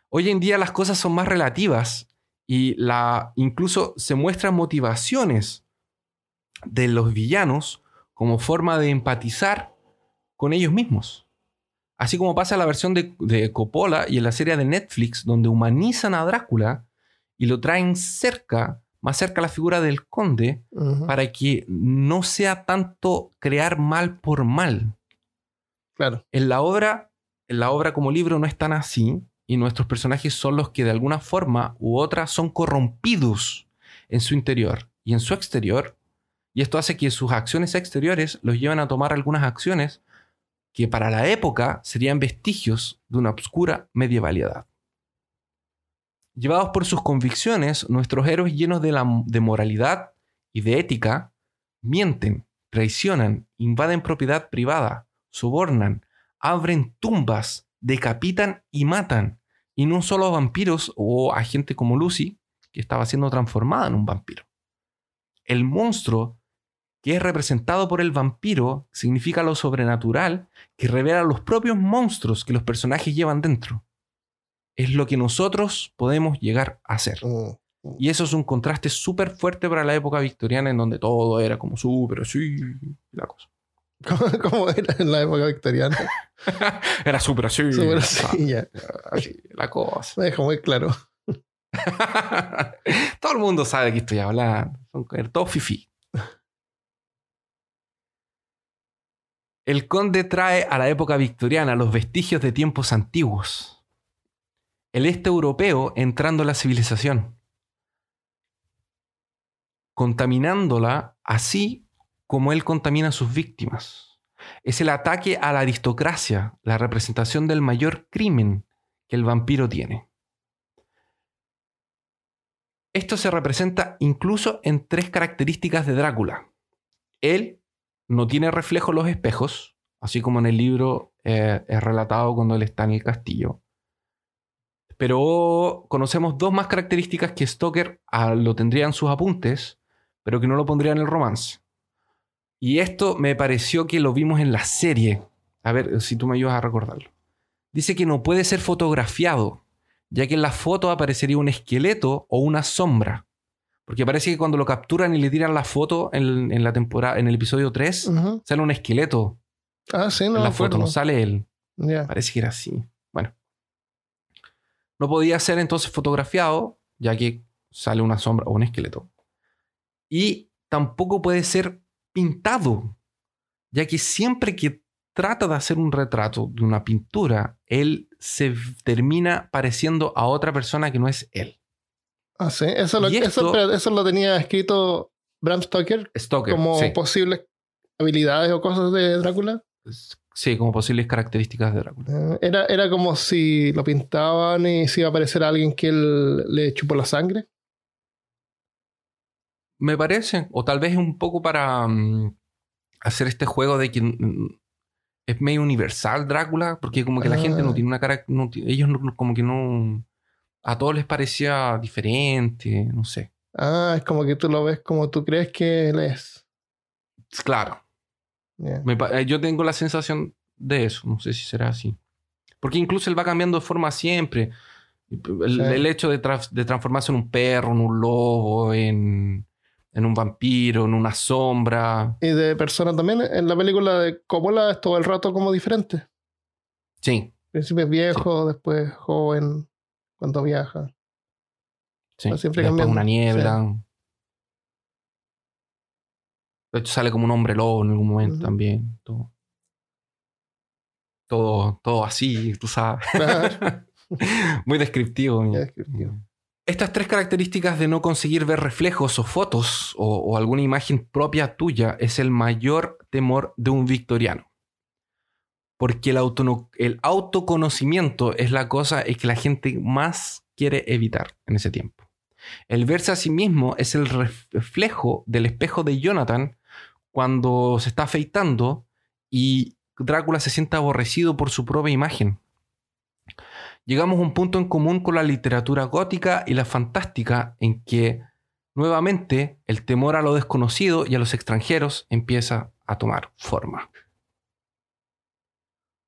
Hoy en día las cosas son más relativas y la, incluso se muestran motivaciones de los villanos como forma de empatizar con ellos mismos. Así como pasa en la versión de, de Coppola y en la serie de Netflix, donde humanizan a Drácula y lo traen cerca, más cerca a la figura del conde, para que no sea tanto crear mal por mal. Claro. En la obra, en la obra como libro no es tan así, y nuestros personajes son los que de alguna forma u otra son corrompidos en su interior y en su exterior, y esto hace que sus acciones exteriores los lleven a tomar algunas acciones que para la época serían vestigios de una obscura medievalidad. Llevados por sus convicciones, nuestros héroes llenos de, de moralidad y de ética mienten, traicionan, invaden propiedad privada, sobornan, abren tumbas, decapitan y matan. Y no solo a vampiros o a gente como Lucy, que estaba siendo transformada en un vampiro. El monstruo que es representado por el vampiro significa lo sobrenatural que revela los propios monstruos que los personajes llevan dentro. Es lo que nosotros podemos llegar a ser. Mm. Y eso es un contraste súper fuerte para la época victoriana en donde todo era como súper así, la cosa. ¿Cómo, (laughs) cómo era en la época victoriana? (laughs) Era súper así. Súper así, ya. así, la cosa. Me deja muy claro. (laughs) todo el mundo sabe qué estoy hablando. Son todos fifi. El conde trae a la época victoriana los vestigios de tiempos antiguos. El este europeo entrando a la civilización, contaminándola así como él contamina a sus víctimas. Es el ataque a la aristocracia, la representación del mayor crimen que el vampiro tiene. Esto se representa incluso en tres características de Drácula. Él no tiene reflejo los espejos, así como en el libro eh, es relatado cuando él está en el castillo. Pero conocemos dos más características que Stoker ah, lo tendría en sus apuntes, pero que no lo pondría en el romance. Y esto me pareció que lo vimos en la serie. A ver si tú me ayudas a recordarlo. Dice que no puede ser fotografiado, ya que en la foto aparecería un esqueleto o una sombra. Porque parece que cuando lo capturan y le tiran la foto en, en la temporada, en el episodio 3, Ujú. sale un esqueleto Ah, sí, no en la foto, no sale él. Parece que era así. Bueno. No podía ser entonces fotografiado, ya que sale una sombra o un esqueleto. Y tampoco puede ser pintado, ya que siempre que trata de hacer un retrato de una pintura, él se termina pareciendo a otra persona que no es él. Ah, sí. Eso lo, eso, eso lo tenía escrito Bram Stoker Stoker. como sí. posibles habilidades o cosas de Drácula. Sí, como posibles características de Drácula. Eh, Era, era como si lo pintaban y si iba a aparecer alguien que él le chupó la sangre. Me parece. O tal vez un poco para mm, hacer este juego de que mm, es medio universal Drácula, porque como que la Ah. gente no tiene una cara. no ellos no- como que no, a todos les parecía diferente, no sé. Ah, es como que tú lo ves como tú crees que él es. Claro. Me eh, yo tengo la sensación de eso, no sé si será así. Porque incluso él va cambiando de forma siempre. El, Sí. el hecho de, trans- de transformarse en un perro, en un lobo, en, en un vampiro, en una sombra. Y de persona también, en la película de Coppola es todo el rato como diferente. Sí, Al principio es viejo, después joven, cuando viaja. sí. Siempre Después cambiando. una niebla. De hecho, sale como un hombre lobo en algún momento también. Todo. Todo, todo así, tú sabes. Claro. (laughs) Muy descriptivo. Muy descriptivo. Estas tres características de no conseguir ver reflejos o fotos o, o alguna imagen propia tuya es el mayor temor de un victoriano. Porque el, autoconocimiento es la cosa que la gente más quiere evitar en ese tiempo. El verse a sí mismo es el ref- reflejo del espejo de Jonathan cuando se está afeitando y Drácula se siente aborrecido por su propia imagen. Llegamos a un punto en común con la literatura gótica y la fantástica en que nuevamente el temor a lo desconocido y a los extranjeros empieza a tomar forma.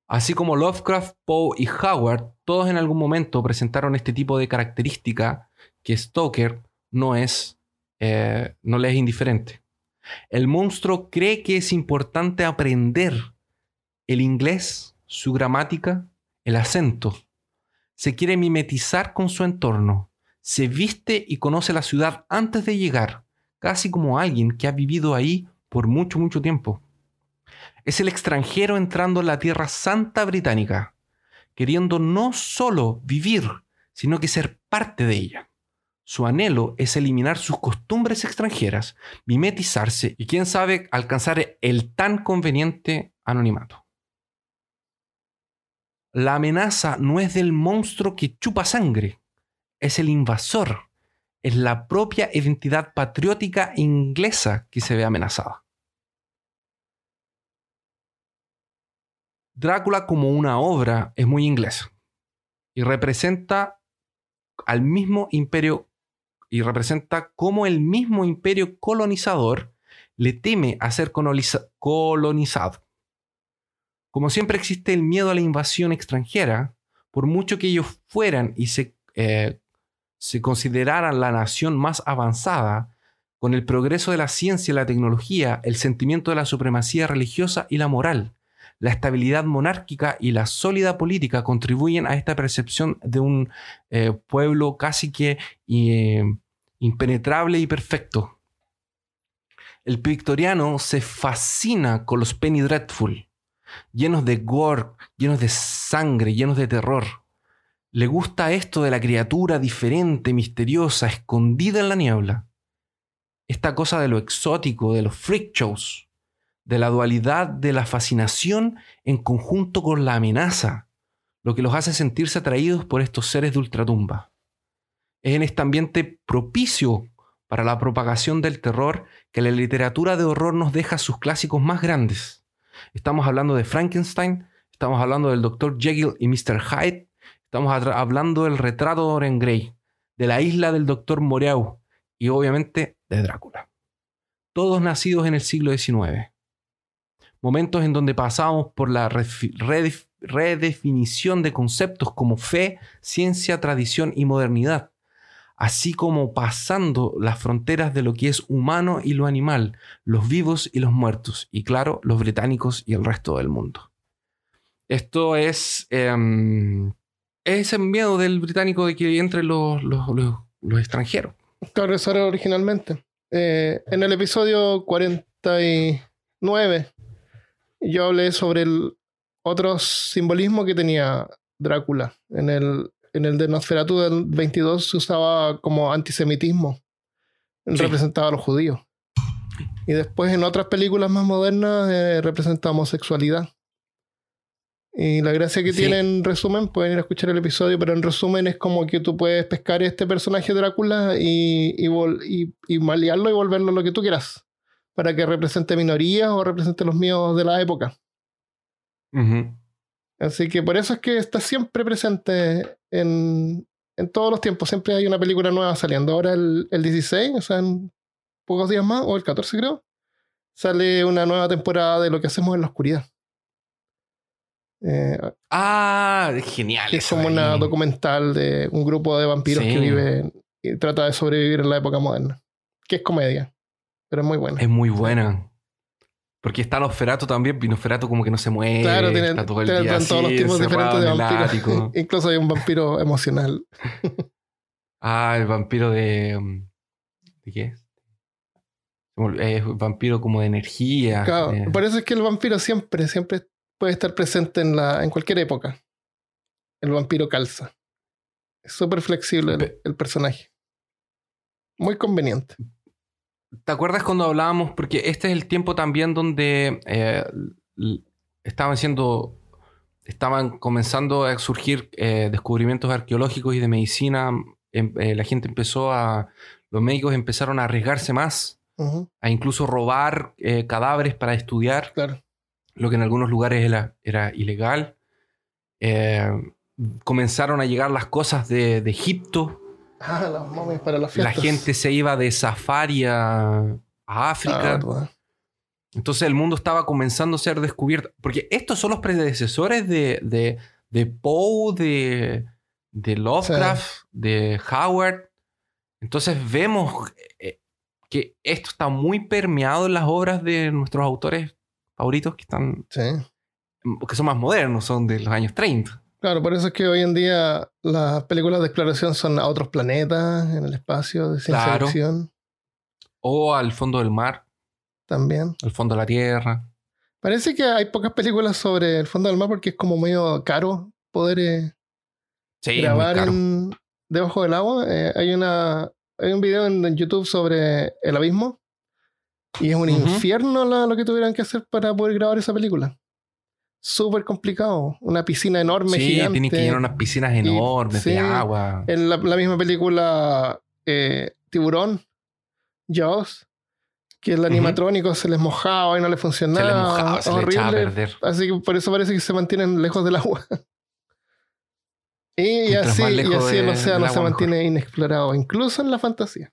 Así como Lovecraft, Poe y Howard, todos en algún momento presentaron este tipo de característica que Stoker no es, eh, no le es indiferente. El monstruo cree que es importante aprender el inglés, su gramática, el acento. Se quiere mimetizar con su entorno. Se viste y conoce la ciudad antes de llegar, casi como alguien que ha vivido ahí por mucho, mucho tiempo. Es el extranjero entrando en la tierra santa británica, queriendo no solo vivir, sino que ser parte de ella. Su anhelo es eliminar sus costumbres extranjeras, mimetizarse y quién sabe alcanzar el tan conveniente anonimato. La amenaza no es del monstruo que chupa sangre, es el invasor, es la propia identidad patriótica inglesa que se ve amenazada. Drácula como una obra es muy inglesa y representa al mismo imperio y representa cómo el mismo imperio colonizador le teme a ser coloniza- colonizado. Como siempre existe el miedo a la invasión extranjera, por mucho que ellos fueran y se, eh, se consideraran la nación más avanzada, con el progreso de la ciencia y la tecnología, el sentimiento de la supremacía religiosa y la moral, la estabilidad monárquica y la sólida política contribuyen a esta percepción de un eh, pueblo casi que eh, impenetrable y perfecto. El victoriano se fascina con los Penny Dreadful, llenos de gore, llenos de sangre, llenos de terror. Le gusta esto de la criatura diferente, misteriosa, escondida en la niebla. Esta cosa de lo exótico, de los freak shows, de la dualidad de la fascinación en conjunto con la amenaza, lo que los hace sentirse atraídos por estos seres de ultratumba. Es en este ambiente propicio para la propagación del terror que la literatura de horror nos deja sus clásicos más grandes. Estamos hablando de Frankenstein, estamos hablando del Dr. Jekyll y Mr. Hyde, estamos hablando del retrato de Dorian Gray, de la isla del Dr. Moreau y obviamente de Drácula. Todos nacidos en el siglo XIX. Momentos en donde pasamos por la redefinición de conceptos como fe, ciencia, tradición y modernidad, así como pasando las fronteras de lo que es humano y lo animal, los vivos y los muertos, y claro, los británicos y el resto del mundo. Esto es, em, es el miedo del británico de que entre los, los- los- los extranjeros. Claro, eso era originalmente. Eh, en el episodio 49, yo hablé sobre el otro simbolismo que tenía Drácula. En el, en el de Nosferatu del 22 se usaba como antisemitismo. Sí. Representaba a los judíos. Y después en otras películas más modernas eh, representa homosexualidad. Y la gracia que Sí. tiene en resumen, pueden ir a escuchar el episodio, pero en resumen es como que tú puedes pescar este personaje Drácula y, y, vol- y, y malearlo y volverlo lo que tú quieras. Para que represente minorías o represente los míos de la época. Así que por eso es que está siempre presente en, en todos los tiempos siempre hay una película nueva saliendo. Ahora el, el 16, o sea, en pocos días más, o el 14 creo, sale una nueva temporada de lo que hacemos en la oscuridad. Eh, Ah, genial. que es como una documental de un grupo de vampiros Sí. que vive y trata de sobrevivir en la época moderna. Que es comedia, pero es muy buena. Es muy buena. Porque está Nosferatu también, y Nosferatu como que no se mueve. Claro, tienen, está todo el tienen día todos los tipos diferentes de vampiros. (laughs) Incluso hay un vampiro emocional. (laughs) Ah, el vampiro de... um, ¿De qué es? Olvidó, Es un vampiro como de energía. Claro, eh, por eso es que el vampiro siempre, siempre puede estar presente en, la, en cualquier época. El vampiro calza. Es súper flexible el personaje. Muy conveniente. ¿Te acuerdas cuando hablábamos? Porque este es el tiempo también donde eh, estaban siendo, estaban comenzando a surgir eh, descubrimientos arqueológicos y de medicina. Em- eh, la gente empezó a, los médicos empezaron a arriesgarse más, a incluso robar cadáveres para estudiar, claro. lo que en algunos lugares era, era ilegal. Comenzaron a llegar las cosas de, de Egipto. Ah, las momias para las La gente se iba de safari a, a Ah, África. verdad. Entonces el mundo estaba comenzando a ser descubierto. Porque estos son los predecesores de, de, de Poe, de, de Lovecraft, de Howard. Entonces vemos eh, que esto está muy permeado en las obras de nuestros autores favoritos que están Sí. que son más modernos, son de los años 30. Claro, por eso es que hoy en día las películas de exploración son a otros planetas, en el espacio, de ciencia Claro. ficción O al fondo del mar, también. al fondo de la tierra. Parece que hay pocas películas sobre el fondo del mar porque es como medio caro poder eh, Sí, grabar en, debajo del agua. Eh, hay una hay un video en, en YouTube sobre el abismo y es un infierno la- lo que tuvieran que hacer para poder grabar esa película. Súper complicado. Una piscina enorme, Sí, gigante. tienen que llenar unas piscinas enormes de agua. En la, la misma película eh, Tiburón, Jaws, que el animatrónico se les mojaba y no le funcionaba. se le mojaba, se le echaba a horrible. perder. Así que por eso parece que se mantienen lejos del agua. (laughs) Y, así, y así el océano se mantiene inexplorado, incluso en la fantasía.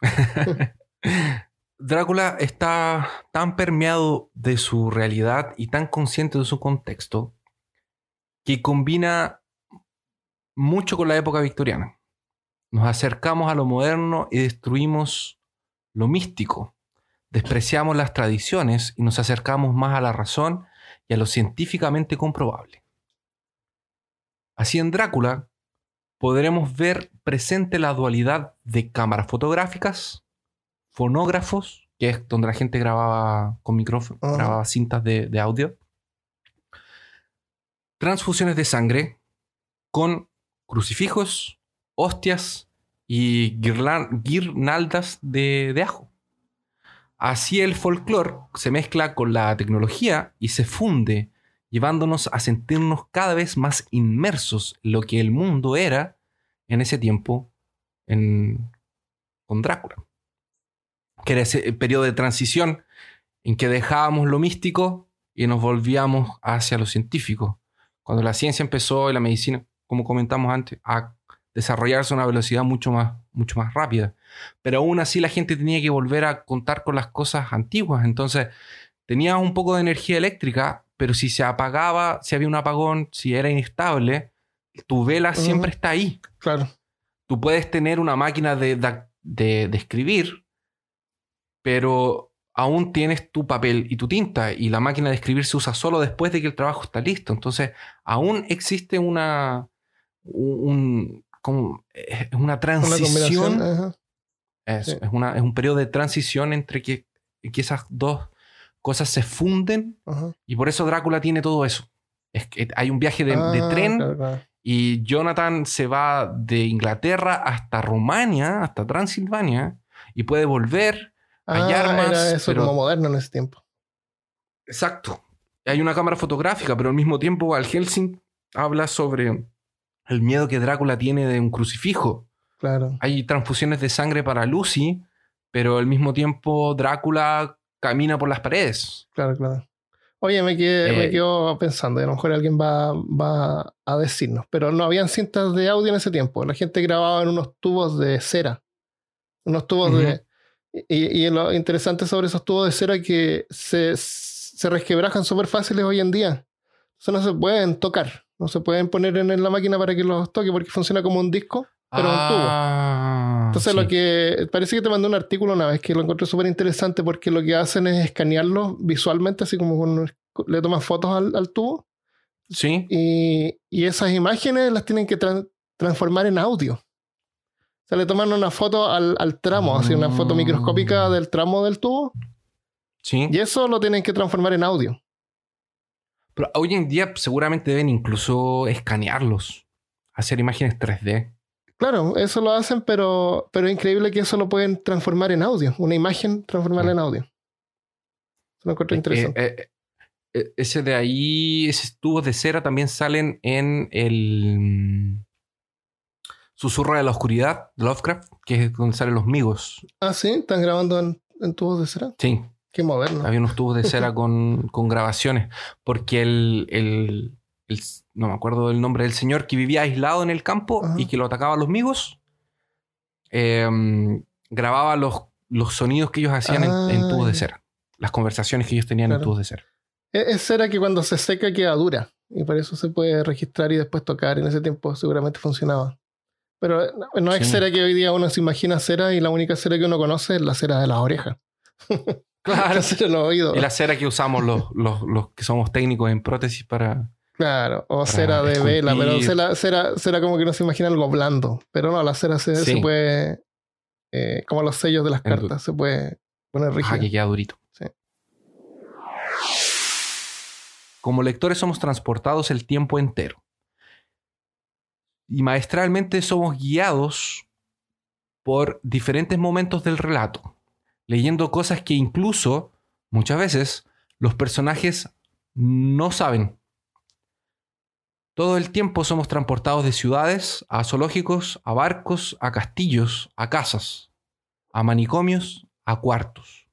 (laughs) (laughs) Drácula está tan permeado de su realidad y tan consciente de su contexto que combina mucho con la época victoriana. Nos acercamos a lo moderno y destruimos lo místico. Despreciamos las tradiciones y nos acercamos más a la razón y a lo científicamente comprobable. Así en Drácula podremos ver presente la dualidad de cámaras fotográficas, fonógrafos, que es donde la gente grababa con micrófono, grababa cintas de, de audio, transfusiones de sangre con crucifijos, hostias y guirnaldas de, de ajo. Así el folclore se mezcla con la tecnología y se funde, llevándonos a sentirnos cada vez más inmersos en lo que el mundo era en ese tiempo en- con Drácula. Que era ese periodo de transición en que dejábamos lo místico y nos volvíamos hacia lo científico. Cuando la ciencia empezó y la medicina, como comentamos antes, a desarrollarse a una velocidad mucho más, mucho más rápida. Pero aún así la gente tenía que volver a contar con las cosas antiguas. Entonces, tenías un poco de energía eléctrica, pero si se apagaba, si había un apagón, si era inestable, tu vela siempre está ahí. Claro. Tú puedes tener una máquina de- de- de escribir, pero aún tienes tu papel y tu tinta y la máquina de escribir se usa solo después de que el trabajo está listo. Entonces, aún existe una, un, como- es una transición. Eso, Sí. es, una, es un periodo de transición entre que, que esas dos cosas se funden ajá. y por eso Drácula tiene todo eso. Es que hay un viaje de, de Ah, tren claro, claro. y Jonathan se va de Inglaterra hasta Rumania, hasta Transilvania, y puede volver. Hay Ah, armas, era eso pero- como moderno en ese tiempo. Exacto. Hay una cámara fotográfica, pero al mismo tiempo Val Helsing habla sobre el miedo que Drácula tiene de un crucifijo. Claro. Hay transfusiones de sangre para Lucy, pero al mismo tiempo Drácula camina por las paredes. Claro, claro. Oye, me quedé, me Eh, quedo pensando, a lo mejor alguien va, va a decirnos, pero no habían cintas de audio en ese tiempo. La gente grababa en unos tubos de cera. Unos tubos de. Y, y lo interesante sobre esos tubos de cera es que se, se resquebrajan súper fáciles hoy en día. Entonces no se pueden tocar. No se pueden poner en, la máquina para que los toque porque funciona como un disco, pero un tubo. Ah, Entonces sí. lo que parece que te mandé un artículo una vez que lo encontré súper interesante porque lo que hacen es escanearlo visualmente, así como con- le toman fotos al, al tubo Sí. y, y esas imágenes las tienen que tran- transformar en audio. Sea, le toman una foto al, al tramo, así una foto Mm. microscópica del tramo del tubo Sí. y eso lo tienen que transformar en audio. Pero hoy en día seguramente deben incluso escanearlos. Hacer imágenes 3D. Claro, eso lo hacen, pero, pero es increíble que eso lo pueden transformar en audio, una imagen transformarla Sí. en audio. Eso lo encuentro Eh, interesante. eh, eh, ese de ahí, esos tubos de cera también salen en el Susurro de la Oscuridad de Lovecraft, que es donde salen los migos. Ah, sí, están grabando en, en tubos de cera. Sí, Qué moderno. había unos tubos de cera (laughs) con, con grabaciones, porque el, el- el- no me acuerdo del nombre del señor que vivía aislado en el campo Ajá. y que lo atacaban los migos, eh, grababa los, los sonidos que ellos hacían en, en Ah, tubos de ya. cera, las conversaciones que ellos tenían en tubos de cera. Es, es cera que cuando se seca queda dura. Y por eso se puede registrar y después tocar. En ese tiempo seguramente funcionaba. Pero eh, no, es Sí. cera que hoy día uno se imagina cera y la única cera que uno conoce es la cera de las orejas. (laughs) Claro. La cera de los oídos. Y la cera que usamos los, los, los que somos técnicos en prótesis para... Claro, o Para cera de vela, pero cera, cera, cera como que no se imagina algo blando. Pero no, la cera se, Sí. se puede, eh, como los sellos de las En- cartas, se puede poner rígida. Ajá, que queda durito. Sí. Como lectores somos transportados el tiempo entero. Y maestralmente somos guiados por diferentes momentos del relato, leyendo cosas que incluso muchas veces los personajes no saben. Todo el tiempo somos transportados de ciudades a zoológicos, a barcos, a castillos, a casas, a manicomios, a cuartos.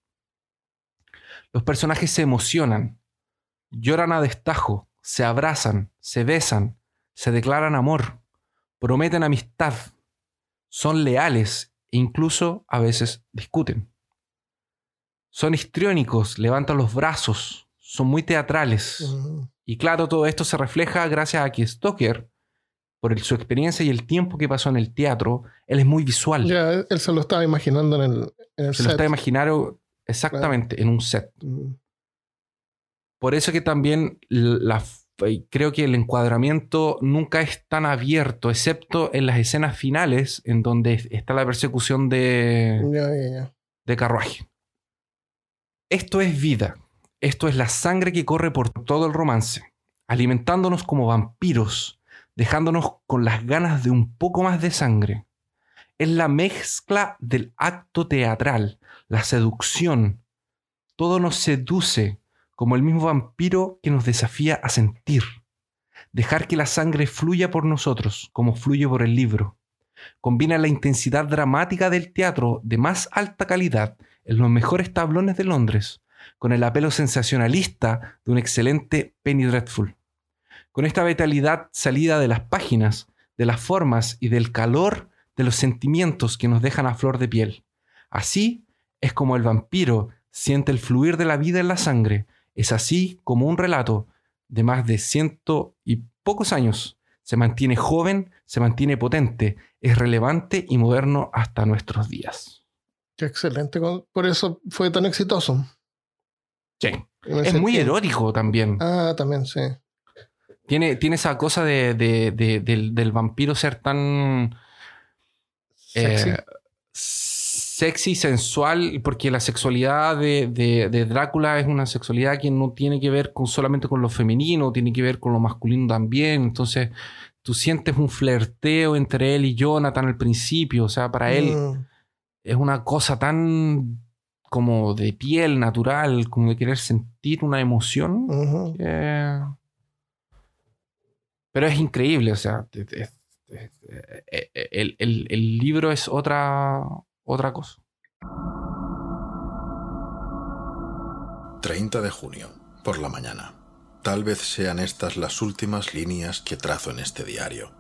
Los personajes se emocionan, lloran a destajo, se abrazan, se besan, se declaran amor, prometen amistad, son leales e incluso a veces discuten. Son histriónicos, levantan los brazos, son muy teatrales. Y claro, todo esto se refleja gracias a que Stoker, por el- su experiencia y el tiempo que pasó en el teatro, él es muy visual. Ya, él se lo estaba imaginando en el, en el se lo set. está imaginando exactamente en un set. Por eso que también la, creo que el encuadramiento nunca es tan abierto, excepto en las escenas finales, en donde está la persecución de, de carruaje. Esto es vida. Esto es la sangre que corre por todo el romance, alimentándonos como vampiros, dejándonos con las ganas de un poco más de sangre. Es la mezcla del acto teatral, la seducción. Todo nos seduce como el mismo vampiro que nos desafía a sentir. Dejar que la sangre fluya por nosotros, como fluye por el libro. Combina la intensidad dramática del teatro de más alta calidad en los mejores tablones de Londres, con el apelo sensacionalista de un excelente Penny Dreadful. Con esta vitalidad salida de las páginas, de las formas y del calor de los sentimientos que nos dejan a flor de piel. Así es como el vampiro siente el fluir de la vida en la sangre. Es así como un relato de más de ciento y pocos años se mantiene joven, se mantiene potente, es relevante y moderno hasta nuestros días. Qué excelente. Por eso fue tan exitoso. Sí. Es muy erótico también. Ah, también, sí. Tiene, tiene esa cosa de, de- de- del, del vampiro ser tan Sexy. eh, sexy, sensual, porque la sexualidad de, de- de Drácula es una sexualidad que no tiene que ver con solamente con lo femenino, tiene que ver con lo masculino también. Entonces, tú sientes un flerteo entre él y Jonathan al principio. O sea, para él Mm. es una cosa tan como de piel natural, como de querer sentir una emoción. Pero es increíble, o sea, eh, eh, el, el- el libro es otra, otra cosa. 30 de junio, por la mañana. Tal vez sean estas las últimas líneas que trazo en este diario.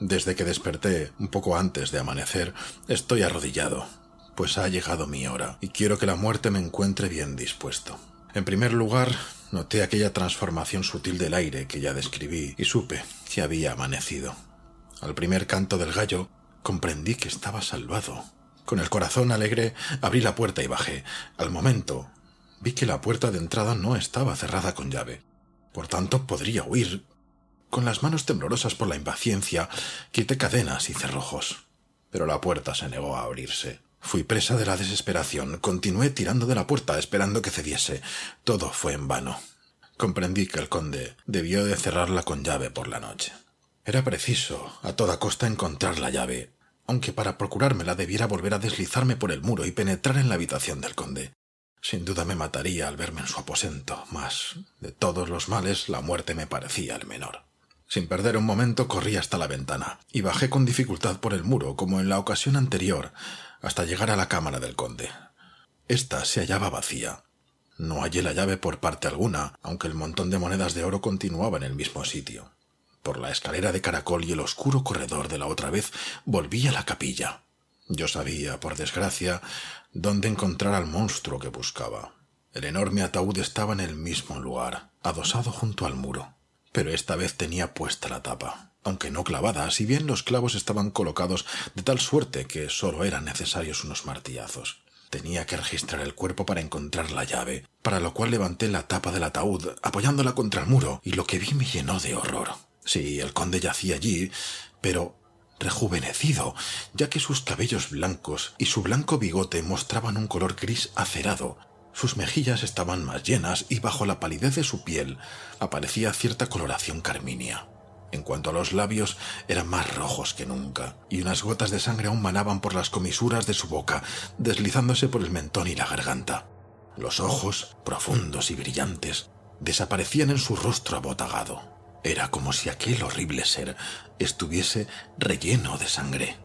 Desde que desperté, un poco antes de amanecer, estoy arrodillado, pues ha llegado mi hora y quiero que la muerte me encuentre bien dispuesto. En primer lugar, noté aquella transformación sutil del aire que ya describí y supe que había amanecido. Al primer canto del gallo, comprendí que estaba salvado. Con el corazón alegre, abrí la puerta y bajé. Al momento, vi que la puerta de entrada no estaba cerrada con llave. Por tanto, podría huir. Con las manos temblorosas por la impaciencia, quité cadenas y cerrojos. Pero la puerta se negó a abrirse. Fui presa de la desesperación. Continué tirando de la puerta esperando que cediese. Todo fue en vano. Comprendí que el conde debió de cerrarla con llave por la noche. Era preciso, a toda costa, encontrar la llave, aunque para procurármela debiera volver a deslizarme por el muro y penetrar en la habitación del conde. Sin duda me mataría al verme en su aposento, mas de todos los males la muerte me parecía el menor. Sin perder un momento corrí hasta la ventana y bajé con dificultad por el muro como en la ocasión anterior, hasta llegar a la cámara del conde. Esta se hallaba vacía. No hallé la llave por parte alguna, aunque el montón de monedas de oro continuaba en el mismo sitio. Por la escalera de caracol y el oscuro corredor de la otra vez volví a la capilla. Yo sabía, por desgracia, dónde encontrar al monstruo que buscaba. El enorme ataúd estaba en el mismo lugar, adosado junto al muro, pero esta vez tenía puesta la tapa aunque no clavada, si bien los clavos estaban colocados de tal suerte que sólo eran necesarios unos martillazos. Tenía que registrar el cuerpo para encontrar la llave, para lo cual levanté la tapa del ataúd, apoyándola contra el muro, y lo que vi me llenó de horror. Sí, el conde yacía allí, pero rejuvenecido, ya que sus cabellos blancos y su blanco bigote mostraban un color gris acerado. Sus mejillas estaban más llenas y bajo la palidez de su piel aparecía cierta coloración carmínea. En cuanto a los labios, eran más rojos que nunca, y unas gotas de sangre aún manaban por las comisuras de su boca, deslizándose por el mentón y la garganta. Los ojos, profundos y brillantes, desaparecían en su rostro abotagado. Era como si aquel horrible ser estuviese relleno de sangre.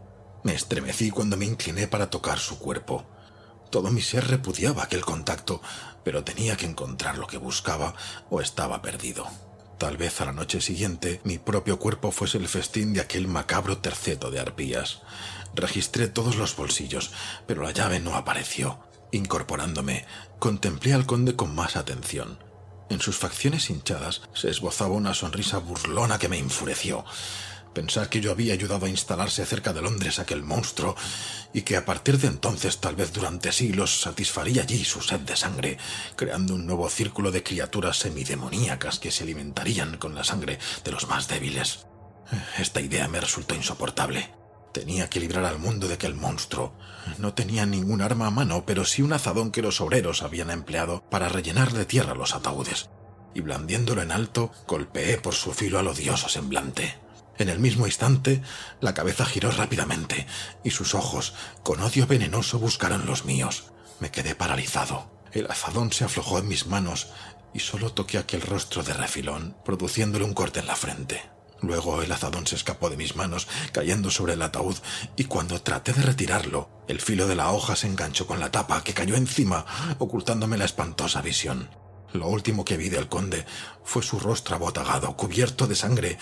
Me estremecí cuando me incliné para tocar su cuerpo. Todo mi ser repudiaba aquel contacto, pero tenía que encontrar lo que buscaba o estaba perdido. Tal vez a la noche siguiente mi propio cuerpo fuese el festín de aquel macabro terceto de arpías. Registré todos los bolsillos, pero la llave no apareció. Incorporándome, contemplé al conde con más atención. En sus facciones hinchadas se esbozaba una sonrisa burlona que me enfureció. Pensar que yo había ayudado a instalarse cerca de Londres aquel monstruo y que a partir de entonces, tal vez durante siglos, satisfaría allí su sed de sangre, creando un nuevo círculo de criaturas semidemoníacas que se alimentarían con la sangre de los más débiles. Esta idea me resultó insoportable. Tenía que librar al mundo de aquel monstruo. No tenía ningún arma a mano, pero sí un azadón que los obreros habían empleado para rellenar de tierra los ataúdes. Y blandiéndolo en alto, golpeé por su filo al odioso semblante. En el mismo instante, la cabeza giró rápidamente y sus ojos, con odio venenoso, buscaron los míos. Me quedé paralizado. El azadón se aflojó en mis manos y solo toqué aquel rostro de refilón, produciéndole un corte en la frente. Luego el azadón se escapó de mis manos, cayendo sobre el ataúd, y cuando traté de retirarlo, el filo de la hoja se enganchó con la tapa, que cayó encima, ocultándome la espantosa visión. Lo último que vi del conde fue su rostro abotagado, cubierto de sangre,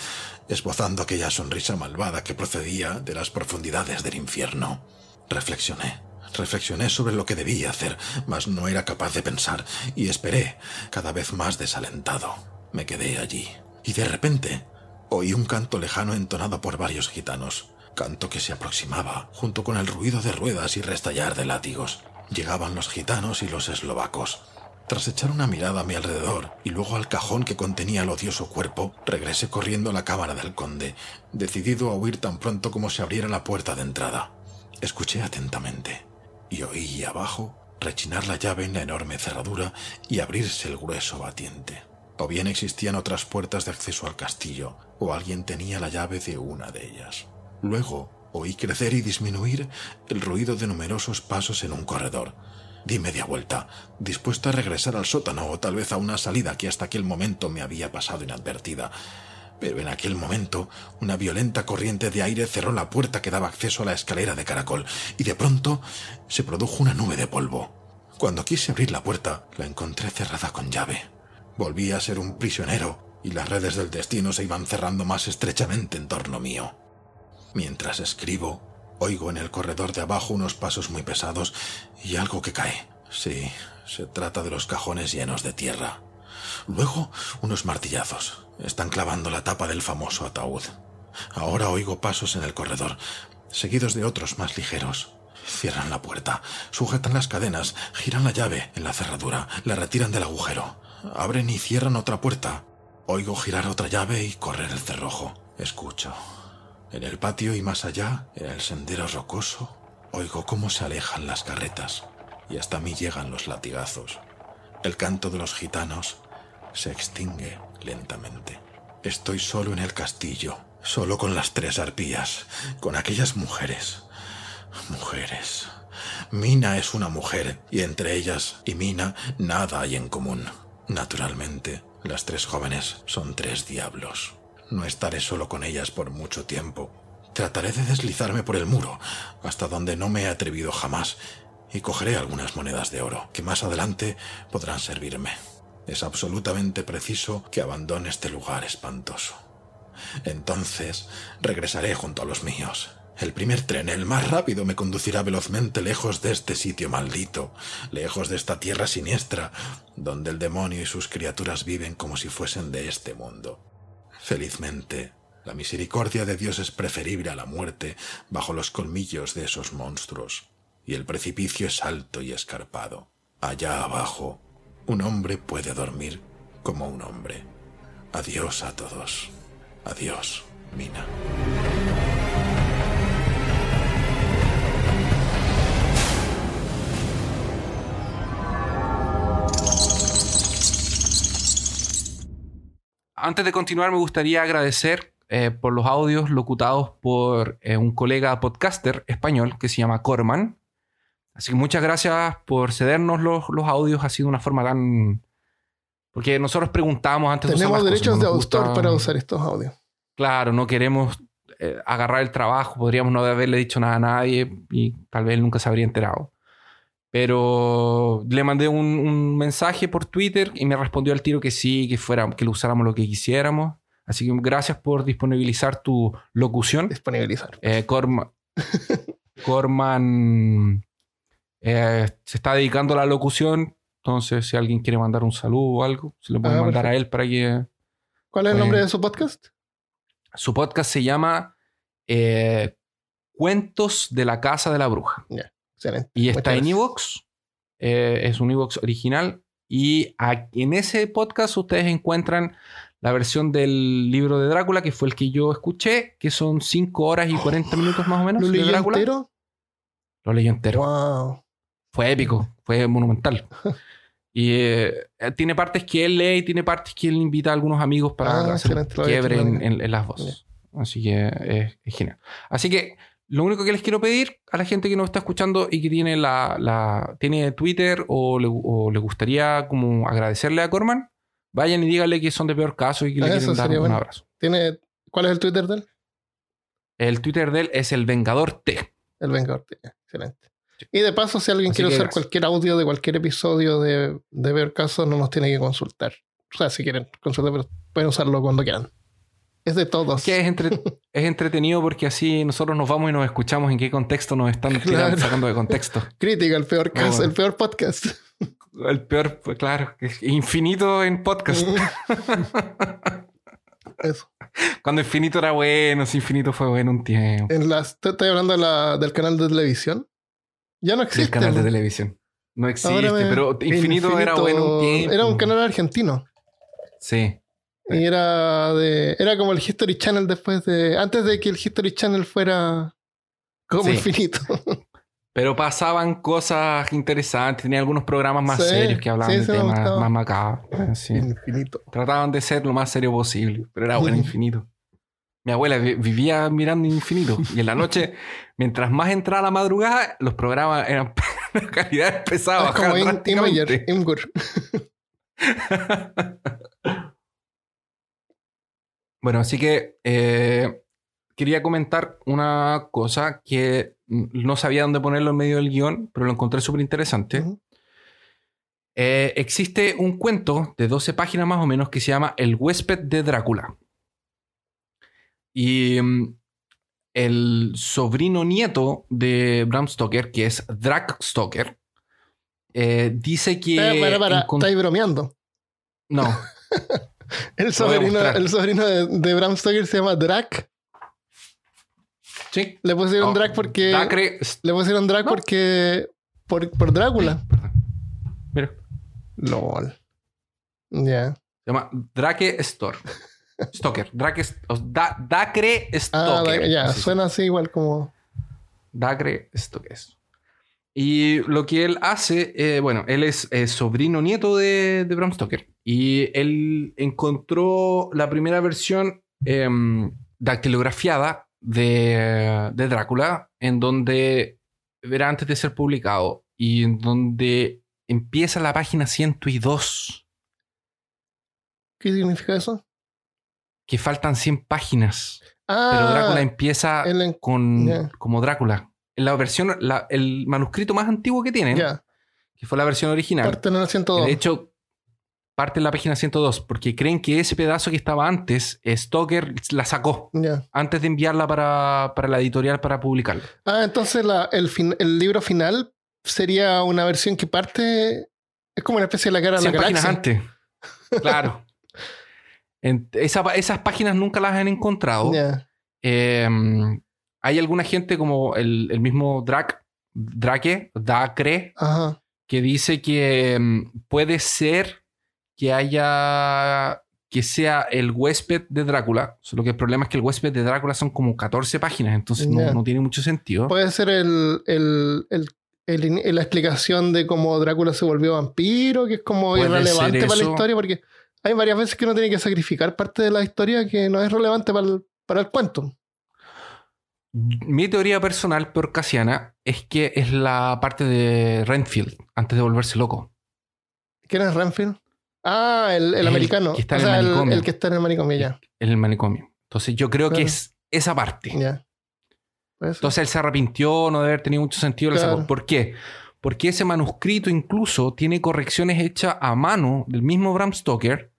esbozando aquella sonrisa malvada que procedía de las profundidades del infierno. Reflexioné. Reflexioné sobre lo que debía hacer, mas no era capaz de pensar, y esperé, cada vez más desalentado. Me quedé allí. Y de repente oí un canto lejano entonado por varios gitanos, canto que se aproximaba, junto con el ruido de ruedas y restallar de látigos. Llegaban los gitanos y los eslovacos. Tras echar una mirada a mi alrededor y luego al cajón que contenía el odioso cuerpo, regresé corriendo a la cámara del conde, decidido a huir tan pronto como se abriera la puerta de entrada. Escuché atentamente y oí abajo rechinar la llave en la enorme cerradura y abrirse el grueso batiente. O bien existían otras puertas de acceso al castillo, o alguien tenía la llave de una de ellas. Luego oí crecer y disminuir el ruido de numerosos pasos en un corredor, Di media vuelta, dispuesto a regresar al sótano o tal vez a una salida que hasta aquel momento me había pasado inadvertida. Pero en aquel momento una violenta corriente de aire cerró la puerta que daba acceso a la escalera de caracol y de pronto se produjo una nube de polvo. Cuando quise abrir la puerta, la encontré cerrada con llave. Volví a ser un prisionero y las redes del destino se iban cerrando más estrechamente en torno mío. Mientras escribo, oigo en el corredor de abajo unos pasos muy pesados y algo que cae. Sí, se trata de los cajones llenos de tierra. Luego, unos martillazos. Están clavando la tapa del famoso ataúd. Ahora oigo pasos en el corredor, seguidos de otros más ligeros. Cierran la puerta, sujetan las cadenas, giran la llave en la cerradura, la retiran del agujero. Abren y cierran otra puerta. Oigo girar otra llave y correr el cerrojo. Escucho. En el patio y más allá, en el sendero rocoso, oigo cómo se alejan las carretas y hasta mí llegan los latigazos. El canto de los gitanos se extingue lentamente. Estoy solo en el castillo, solo con las tres arpías, con aquellas mujeres. Mujeres. Mina es una mujer, y entre ellas y Mina nada hay en común. Naturalmente, las tres jóvenes son tres diablos. No estaré solo con ellas por mucho tiempo. Trataré de deslizarme por el muro, hasta donde no me he atrevido jamás, y cogeré algunas monedas de oro, que más adelante podrán servirme. Es absolutamente preciso que abandone este lugar espantoso. Entonces regresaré junto a los míos. El primer tren, el más rápido, me conducirá velozmente lejos de este sitio maldito, lejos de esta tierra siniestra, donde el demonio y sus criaturas viven como si fuesen de este mundo. Felizmente, la misericordia de Dios es preferible a la muerte bajo los colmillos de esos monstruos, y el precipicio es alto y escarpado. Allá abajo, un hombre puede dormir como un hombre. Adiós a todos. Adiós, Mina. Antes de continuar, me gustaría agradecer eh, por los audios locutados por eh, un colega podcaster español que se llama Corman. Así que muchas gracias por cedernos los, los audios. Ha sido una forma tan... Porque nosotros preguntamos antes Tenemos de usar las derechos cosas, de nos autor gusta- para usar estos audios. Claro, no queremos eh, agarrar el trabajo. Podríamos no haberle dicho nada a nadie y tal vez nunca se habría enterado. Pero le mandé un, un mensaje por Twitter y me respondió al tiro que sí, que fuera, que lo usáramos lo que quisiéramos. Así que gracias por disponibilizar tu locución. Disponibilizar. Eh, Corma- (laughs) Corman eh, se está dedicando a la locución. Entonces, si alguien quiere mandar un saludo o algo, se lo pueden Ah, mandar a él para que. ¿Cuál es el Bueno. nombre de su podcast? Su podcast se llama eh, Cuentos de la Casa de la Bruja. Excelente. Y Muchas está en. Evox. Eh, es un Evox original. Y en ese podcast ustedes encuentran la versión del libro de Drácula, que fue el que yo escuché, que son 5 horas y 40 minutos más o menos ¿Lo Drácula. entero? Lo leí entero. Wow. Fue épico, fue monumental. (laughs) Y eh, eh, tiene partes que él lee y tiene partes que él invita a algunos amigos para Ah, hacer quiebre en, también. en- en las voces. Así que eh, es genial. Así que lo único que les quiero pedir a la gente que nos está escuchando y que tiene la, la- tiene Twitter o le, o le gustaría como agradecerle a Corman, vayan y díganle que son de peor caso y que le quieren dar un bueno. abrazo. ¿Tiene... ¿Cuál es el Twitter de él? El Twitter de él es el Vengador T. El Vengador. Excelente. Y de paso, si alguien Así quiere usar gracias. cualquier audio de cualquier episodio de, de Ver Caso, no nos tiene que consultar. O sea, si quieren consultar, pero pueden usarlo cuando quieran. Es de todos. Que es, entre- (laughs) es entretenido porque así nosotros nos vamos y nos escuchamos en qué contexto nos están Claro. sacando de contexto. (laughs) Crítica, el peor caso, el peor podcast. El peor, claro, infinito en podcast. (laughs) Eso. Cuando infinito era bueno, si infinito fue bueno un tiempo. En las, te estoy hablando de la- del canal de televisión. Ya no El existe. canal de televisión. No existe, me- pero infinito, era bueno un tiempo. Era un canal argentino. Sí. Y era de. Era como el History Channel después de. Antes de que el History Channel fuera como Sí. infinito. (laughs) Pero pasaban cosas interesantes. Tenía algunos programas más Sí, serios que hablaban sí, de temas más macabros. Infinito. Trataban de ser lo más serio posible, pero era bueno (laughs) infinito. Mi abuela vi- vivía mirando infinito y en la noche, (laughs) mientras más entraba la madrugada, los programas eran la calidad empezaba a Es como bueno, así que eh, quería comentar una cosa que no sabía dónde ponerlo en medio del guion, pero lo encontré súper interesante. Eh, existe un cuento de 12 páginas más o menos que se llama El huésped de Drácula. Y mm, el sobrino nieto de Bram Stoker, que es Drac Stoker, eh, dice que... Para, para, encont- estáis bromeando. No, (laughs) (laughs) El sobrino, el sobrino de, de Bram Stoker se llama Drac. sí. Le pusieron Oh, Drac porque. Dacre- Le pusieron Drac No. porque. Por, por Drácula. Perdón. Mira, LOL. Ya. se llama Drake Stor. Stoker. Drake, Da- Dacre Ah, Stoker. da- ya, suena así igual como. Que es. Y lo que él hace, eh, bueno, él es eh, sobrino nieto de, de Bram Stoker. Y él encontró la primera versión em, dactilografiada de, de Drácula, en donde era antes de ser publicado, y en donde empieza la página 102, ¿Qué significa eso? que faltan 100 páginas. Ah, Pero Drácula empieza en- con, como Drácula. La versión, la- el manuscrito más antiguo que tienen, que fue la versión original. Parte en el que 102. de hecho, parte en la página 102, porque creen que ese pedazo que estaba antes, Stoker la sacó antes de enviarla para, para la editorial para publicarla. Ah, entonces la- el, fin- el libro final sería una versión que parte. Es como una especie de la cara de la 100 páginas antes. (laughs) Claro. En- esa- esas páginas nunca las han encontrado. Ya. Eh, hay alguna gente como el, el mismo Drac, Drake, Dacre, Ajá. que dice que mm, puede ser que haya que sea el huésped de Drácula. Solo que el problema es que el huésped de Drácula son como 14 páginas, entonces no, tiene mucho sentido. Puede ser el, el, el- el in- la explicación de cómo Drácula se volvió vampiro, que es como irrelevante para la historia, porque hay varias veces que uno tiene que sacrificar parte de la historia que no es relevante para el, para el cuento. Mi teoría personal, peor casiana, es que es la parte de Renfield, antes de volverse loco. ¿Quién es Renfield? Ah, el, el El americano. que está o en el sea, el, manicomio. el que está en el manicomio, ya. En el manicomio. Entonces yo creo que es esa parte. Ya. Entonces él se arrepintió, no debe haber tenido mucho sentido. la Claro. sacó. ¿Por qué? Porque ese manuscrito incluso tiene correcciones hechas a mano del mismo Bram Stoker,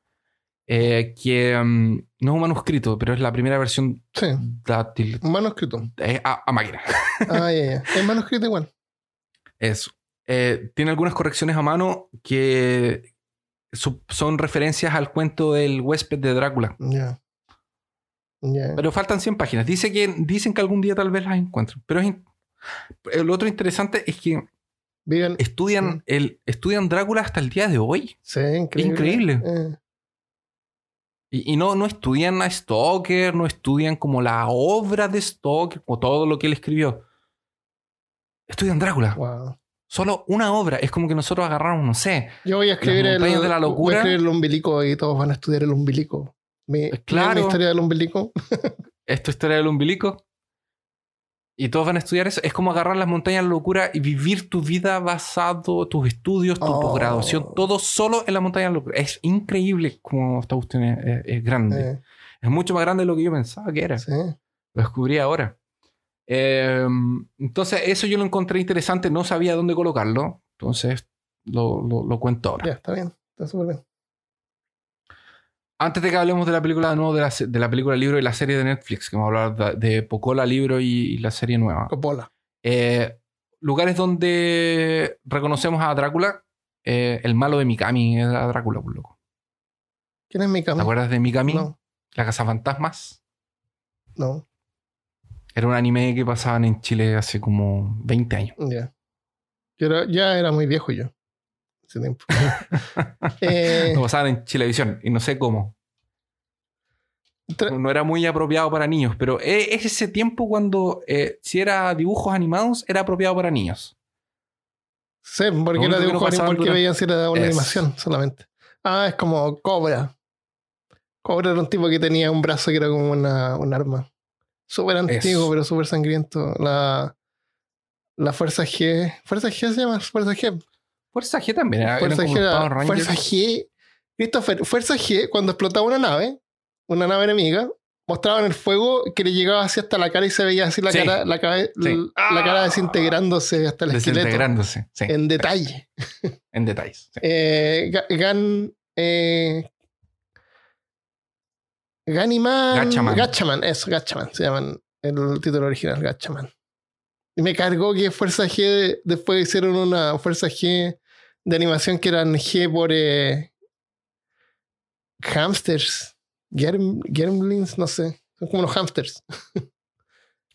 eh, que mm, no es un manuscrito, pero es la primera versión sí, dátil un manuscrito. eh, a, a máquina. (laughs) Ah, ya, ya. Es manuscrito igual. Eso. Eh, tiene algunas correcciones a mano que son referencias al cuento del huésped de Drácula. Ya. Ya. Pero faltan 100 páginas. Dice que, dicen que algún día tal vez las encuentren. Pero es lo otro interesante es que estudian, Mm. el, estudian Drácula hasta el día de hoy. Sí, increíble. Increíble. Eh, Y, y no, no estudian a Stoker, no estudian como la obra de Stoker o todo lo que él escribió. Estudian Drácula. wow. Solo una obra. Es como que nosotros agarramos, no sé. Yo voy a escribir el, de la locura. Voy a escribir el umbilico y todos van a estudiar el umbilico. Mi, Claro. mi historia del umbilico. (laughs) Es tu historia del umbilico. Y todos van a estudiar eso. Es como agarrar las montañas de locura y vivir tu vida basado, tus estudios, tu Oh. posgraduación, todo solo en la montaña de locura. Es increíble como esta cuestión es, es- es grande. Eh, Es mucho más grande de lo que yo pensaba que era. sí. Lo descubrí ahora. Eh, entonces, eso yo lo encontré interesante. No sabía dónde colocarlo. Entonces, lo, lo- lo cuento ahora. Ya, está bien. Está súper bien. Antes de que hablemos de la película de nuevo, de la, de la película libro y la serie de Netflix, que vamos a hablar de, de Pocola libro y, y la serie nueva. Coppola. Eh, lugares donde reconocemos a Drácula. Eh, el malo de Mikami era Drácula, por loco. ¿Quién es mi ¿Te acuerdas de Mikami? No, La Casa Fantasmas. no. Era un anime que pasaban en Chile hace como 20 años. Ya. Era- ya era muy viejo yo. Ese tiempo. (laughs) Eh, Lo pasaban en Chilevisión y no sé cómo. No era muy apropiado para niños, pero e- es ese tiempo cuando eh, si era dibujos animados era apropiado para niños. Sí, porque era único que no dibujo anim- pasaban porque veían si era una Es. animación solamente. Ah, es como Cobra. Cobra era un tipo que tenía un brazo que era como una, un arma. Súper antiguo, pero súper sangriento. La, la Fuerza G. ¿Fuerza G se llama? Fuerza G. Fuerza G también era, Fuerza G era-. Fuerza G. Christopher, Fuerza G, cuando explotaba una nave, una nave enemiga, mostraban el fuego que le llegaba así hasta la cara y se veía así la Sí. cara, la, cabe- Sí. la cara desintegrándose hasta el esqueleto. Desintegrándose. Sí, En detalle. (laughs) en detalles. sí. Eh, Ga- Gan. Eh, Ganiman. Gatchaman. Gatchaman, eso, Gatchaman. Se llaman el título original, Gatchaman. Me cargó que Fuerza G. Después hicieron una Fuerza G de animación que eran G por. Eh, hamsters. Germ- Gremlins, no sé. Son como los hamsters. (laughs)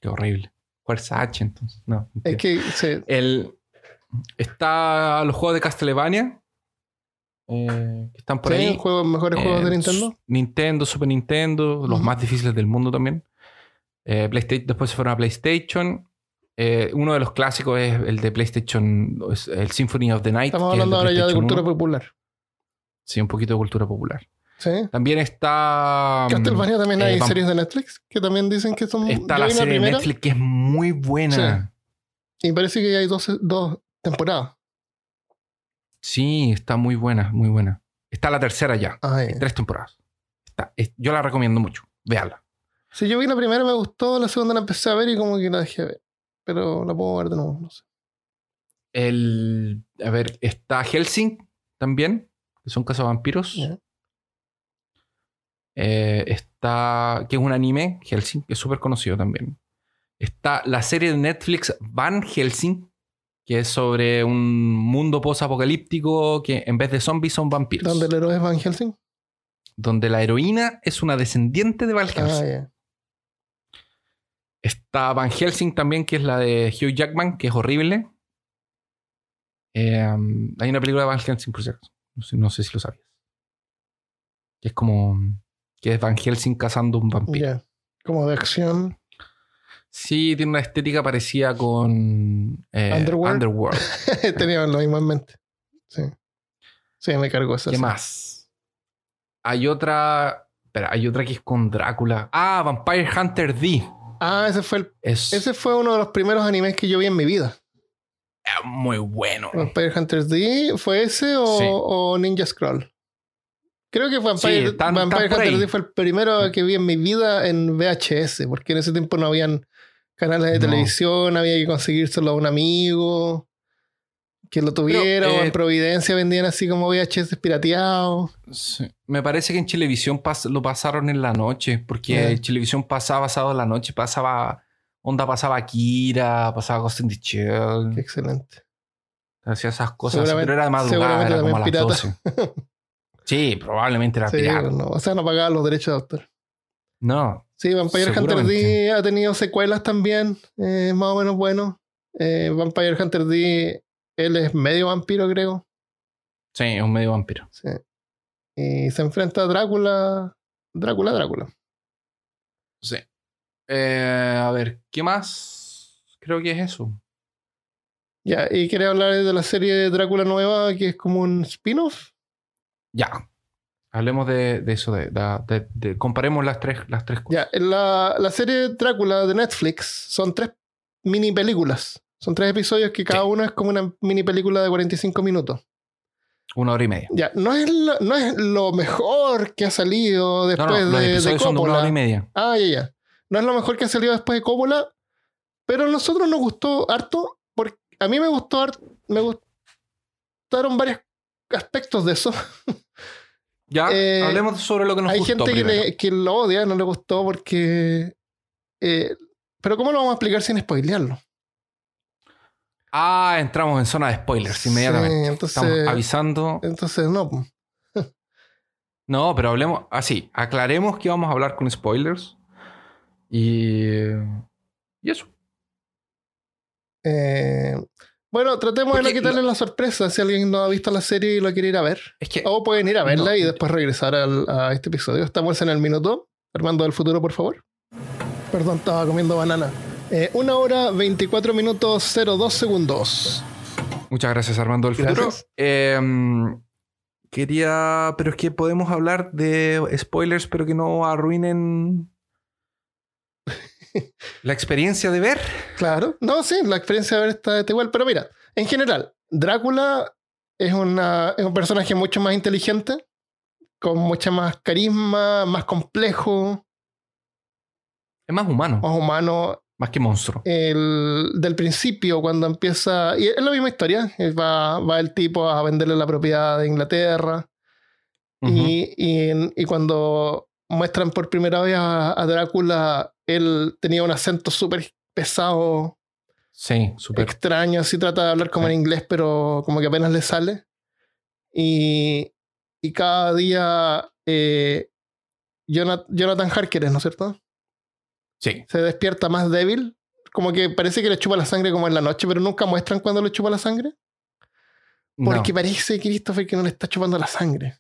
Qué horrible. Fuerza H, entonces. No. Es que se- El, está los juegos de Castlevania. eh, que están por sí, ahí. juegos, mejores juegos Eh, de Nintendo. Su- Nintendo, Super Nintendo, los más difíciles del mundo también. Eh, PlayStation, después se fueron a PlayStation. Eh, uno de los clásicos es el de PlayStation, el Symphony of the Night. Estamos hablando ahora ya de cultura 1. popular. Sí, un poquito de cultura popular. Sí. También está. Castlevania también eh, hay vam- series de Netflix que también dicen que son. Está la serie de primera Netflix que es muy buena. Y parece que hay dos, dos temporadas. Sí. está muy buena, muy buena. Está la tercera ya. Hay tres temporadas. Está- es- yo la recomiendo mucho. Véala. Si yo vi la primera, me gustó, la segunda la empecé a ver y como que la dejé ver. Pero la puedo ver de nuevo, no sé. El, a ver, está Helsing también, que son cazavampiros. Eh, está, que es un anime, Helsing, que es súper conocido también. Está la serie de Netflix Van Helsing, que es sobre un mundo post-apocalíptico que en vez de zombies son vampiros. ¿Dónde el héroe es Van Helsing? Donde la heroína es una descendiente de Van Helsing. Ah. Está Van Helsing también, que es la de Hugh Jackman, que es horrible. Eh, hay una película de Van Helsing, por acaso. No sé, no sé si lo sabías. Que es como. Que es Van Helsing cazando un vampiro. Como de acción. Sí, tiene una estética parecida con. eh, Underworld. Underworld. (laughs) Tenía lo mismo en mente. Sí. Sí, me cargó esa. ¿Qué más? Hay otra. Espera, hay otra que es con Drácula. Ah, Vampire Hunter D. Ah, ese fue, el, Es ese fue uno de los primeros animes que yo vi en mi vida. eh, muy bueno. Vampire Hunter D, ¿fue ese o, Sí. o Ninja Scroll? Creo que Vampire, Sí, están- Vampire están por Hunter. D fue el primero que vi en mi vida en VHS, porque en ese tiempo no habían canales de No. televisión, había que conseguírselo a un amigo que lo tuviera, o eh, en Providencia vendían así como VHS pirateados. Sí. Me parece que en Chilevisión pas- lo pasaron en la noche, porque en Chilevisión pasaba sábado en la noche, pasaba. Onda pasaba Akira, pasaba Ghost in the Qué Shell, excelente. hacía esas cosas, pero era de madrugada, era como a las también 12. (laughs) Sí, probablemente era Sí, pirata. no, o sea, no pagaban los derechos de autor. No, Sí, Vampire Hunter. D ha tenido secuelas también, eh, más o menos bueno. Eh, Vampire Hunter D, él es medio vampiro, creo. sí, es un medio vampiro. Sí. Y se enfrenta a Drácula. Drácula, Drácula. Sí. Eh, a ver, ¿qué más? Creo que es eso. Ya, y quería hablar de la serie de Drácula nueva, que es como un spin-off. Ya. Hablemos de, de eso, de, de- de- de- comparemos las tres, las tres cosas. Ya, la, la serie Drácula de Netflix son tres mini películas. Son tres episodios que cada Sí. uno es como una mini película de 45 minutos. Una hora y media. Ya, no es lo, no es lo mejor que ha salido No, después no, los de, de episodios son de una hora y media. Ah, ya, ya. No es lo mejor que ha salido después de Coppola, pero a nosotros nos gustó harto, porque a mí me gustó harto, me gustaron varios aspectos de eso. Ya, (laughs) Eh, hablemos sobre lo que nos Hay gustó gente que, le- que lo odia, no le gustó porque... eh, pero ¿cómo lo vamos a explicar sin spoilearlo? Ah, entramos en zona de spoilers inmediatamente. Sí, entonces- Estamos avisando. Entonces, no. No, pero hablemos así. aclaremos que vamos a hablar con spoilers. Y. Y eso. Eh, bueno, tratemos de no quitarle la sorpresa si alguien no ha visto la serie y lo quiere ir a ver. Es que. O pueden ir a verla No. y después regresar al- a este episodio. Estamos en el minuto. Armando del futuro, por favor. Perdón, estaba comiendo banana. Eh, una hora 24 minutos 02 segundos. Muchas gracias, Armando del futuro. Eh, quería. Pero es que podemos hablar de spoilers, pero que no arruinen. (laughs) la experiencia de ver. Claro. No, sí, la experiencia de ver está, está igual. Pero mira, en general, Drácula es, una, es un personaje mucho más inteligente, con mucha más carisma, más complejo. Es más humano, más humano. Más que monstruo. El, del principio, cuando empieza. Y es la misma historia. eh, Va, va el tipo a venderle la propiedad de Inglaterra. Ujú. y, y, en- y cuando muestran por primera vez a, a Drácula, él tenía un acento súper pesado, Sí, súper. extraño. Así trata de hablar como Sí. en inglés, pero como que apenas le sale. Y, y cada día. eh, Jonat- Jonathan Harker, ¿no es cierto? Sí. se despierta más débil. Como que parece que le chupa la sangre como en la noche, pero nunca muestran cuando le chupa la sangre. Porque No. parece, Christopher, que no le está chupando la sangre.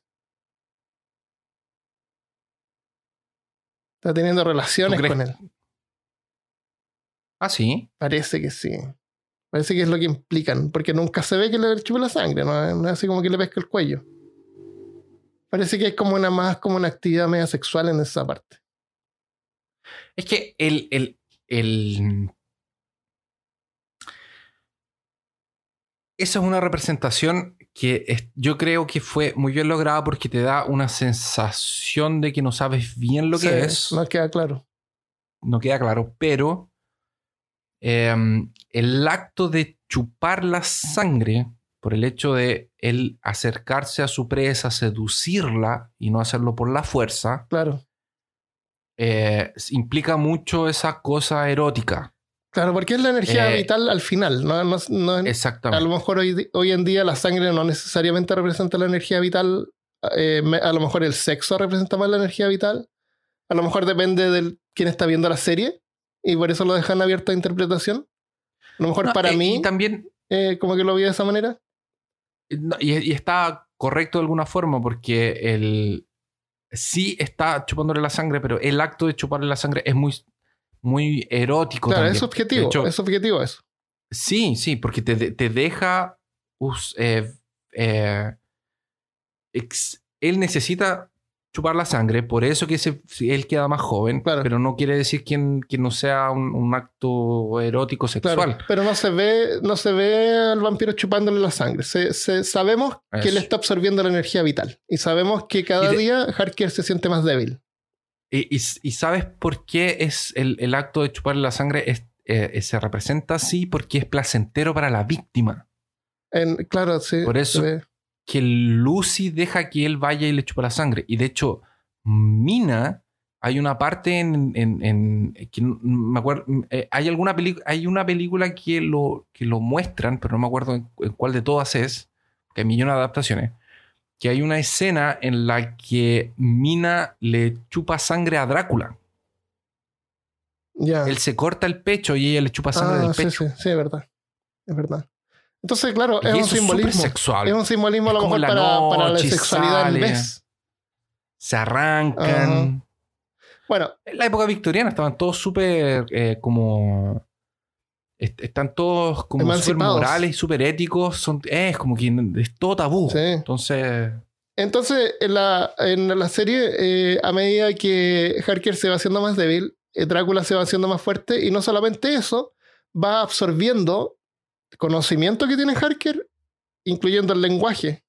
Está teniendo relaciones con él. Ah, sí. Parece que sí. Parece que es lo que implican. Porque nunca se ve que le chupa la sangre. No, es- no es así como que le pesca el cuello. Parece que es como una más como una actividad media sexual en esa parte. Es que el, el, el... Esa es una representación que es- yo creo que fue muy bien lograda porque te da una sensación de que no sabes bien lo que Sí, es. No queda claro. no queda claro, pero em, el acto de chupar la sangre, por el hecho de él acercarse a su presa, seducirla y no hacerlo por la fuerza, Claro. Eh, implica mucho esa cosa erótica. Claro, porque es la energía Eh, vital al final. No, no, no- a Exactamente. lo mejor hoy, hoy en día la sangre no necesariamente representa la energía vital. eh, a lo mejor el sexo representa más la energía vital. A lo mejor depende de quién está viendo la serie y por eso lo dejan abierto a interpretación. A lo mejor para mí, también, como que lo vi de esa manera. y está correcto de alguna forma porque el sí está chupándole la sangre, pero el acto de chuparle la sangre es muy, muy erótico. Claro, también. es objetivo. Hecho, es objetivo eso. Sí, sí, porque te, te deja. eh, eh, ex- él necesita chupar la sangre, por eso que ese- él queda más joven, Claro. pero no quiere decir que, que no sea un, un acto erótico Claro, sexual. pero no se ve, no se ve al vampiro chupándole la sangre. Se, se- sabemos que Eso. le está absorbiendo la energía vital. Y sabemos que cada de- día Harker se siente más débil. Y, y- y sabes por qué es el, el acto de chuparle la sangre es, eh, se representa así? Porque es placentero para la víctima. En- claro, sí. Por eso-. Que Lucy deja que él vaya y le chupa la sangre. Y de hecho, Mina, hay una parte en. en- en- que me acuerdo. eh, hay alguna película. Hay una película que lo, que lo muestran, pero no me acuerdo en, en cuál de todas es. Que hay millones de adaptaciones. Que hay una escena en la que Mina le chupa sangre a Drácula. Ya. Él se corta el pecho y ella le chupa sangre Ah, del sí, pecho. sí, sí, es verdad. Es verdad. Entonces, claro, es un es simbolismo. sexual. Es un simbolismo a lo mejor en la para, para la sexualidad en sale. vez. Se arrancan. Bueno, En la época victoriana estaban todos súper eh, como. est- Están todos como súper morales y súper éticos. Son, eh, es como que es todo tabú. Sí. Entonces. entonces en la, en la serie, eh, a medida que Harker se va haciendo más débil, Drácula se va haciendo más fuerte y no solamente eso, va absorbiendo conocimiento que tiene Harker, incluyendo el lenguaje.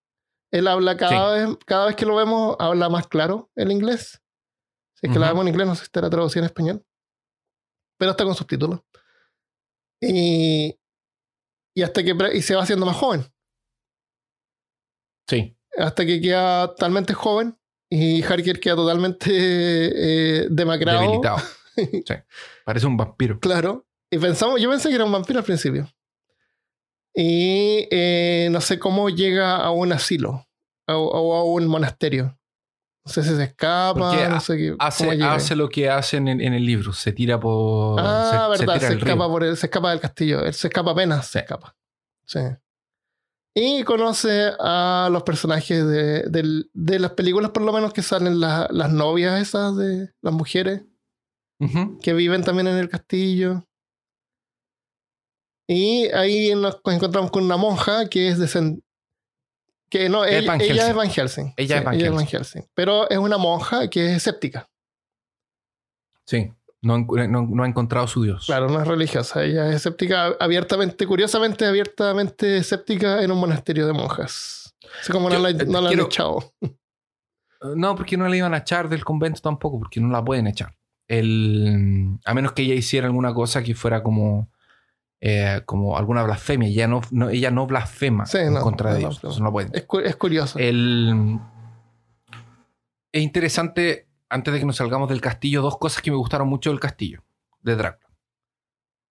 Él habla cada, vez, cada vez que lo vemos, habla más claro el inglés. Si es que la Ujú. vemos en inglés, no sé si estará traducida en español. Pero está con subtítulos. Y, y hasta que y se va haciendo más joven. Sí. Hasta que queda totalmente joven. Y Harker queda totalmente eh, demacrado. Debilitado. (laughs) Sí. Parece un vampiro. Claro. Y pensamos, yo pensé que era un vampiro al principio. Y eh, no sé cómo llega a un asilo o, a un monasterio. No sé si se escapa, no sé qué. Hace, hace lo que hacen en, en el libro. Se tira por. Ah, se, verdad, se, río. escapa por el- se escapa del castillo. Él se escapa apenas, se escapa. Sí. Y conoce a los personajes de, del- de las películas, por lo menos, que salen la- las novias esas de las mujeres. Que viven también en el castillo. Y ahí nos encontramos con una monja que es de que no, Es ella, Van ella Helsing. es Van Helsing. Ella es Van Helsing. Helsing. Pero es una monja que es escéptica. Sí. No, no- no ha encontrado su Dios. Claro, no es religiosa. Ella es escéptica abiertamente, curiosamente abiertamente escéptica en un monasterio de monjas. Así como no la, eh, no la han echado. No, porque no la iban a echar del convento tampoco, porque no la pueden echar. el, a menos que ella hiciera alguna cosa que fuera como, eh, como alguna blasfemia. Ella no, no- ella no blasfema Sí, en no, contra no de Dios. Eso no puede. Es, cu- es curioso. El, es interesante, antes de que nos salgamos del castillo, dos cosas que me gustaron mucho del castillo, de Drácula.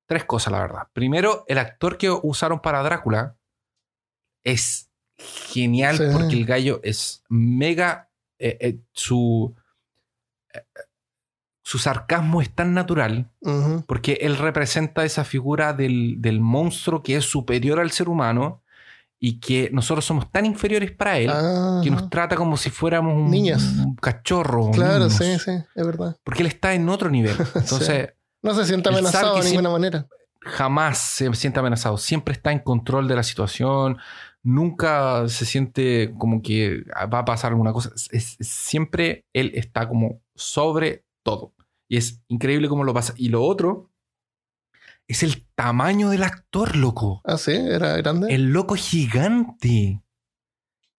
Tres cosas, la verdad. Primero, el actor que usaron para Drácula es genial Sí. porque el gallo es mega. eh, eh, su, su sarcasmo es tan natural Ujú. porque él representa esa figura del, del monstruo que es superior al ser humano y que nosotros somos tan inferiores para él Ah, que nos trata como si fuéramos un, Niños. un cachorro. claro, niños. sí, sí, es verdad. Porque él está en otro nivel. (laughs) Entonces, No se siente amenazado de ninguna manera. jamás se siente amenazado. Siempre está en control de la situación. Nunca se siente como que va a pasar alguna cosa. Es- es- siempre él está como sobre todo. Y es increíble cómo lo pasa. Y lo otro es el tamaño del actor, loco. Ah, sí, era grande. El loco gigante.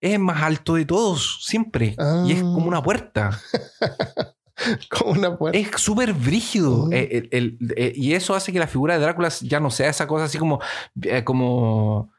Es más alto de todos, siempre. Y es como Ah. una puerta. (laughs) Como una puerta. Es súper brígido. Mm. Eh, el- el- eh, y eso hace que la figura de Drácula ya no sea esa cosa así como. eh, como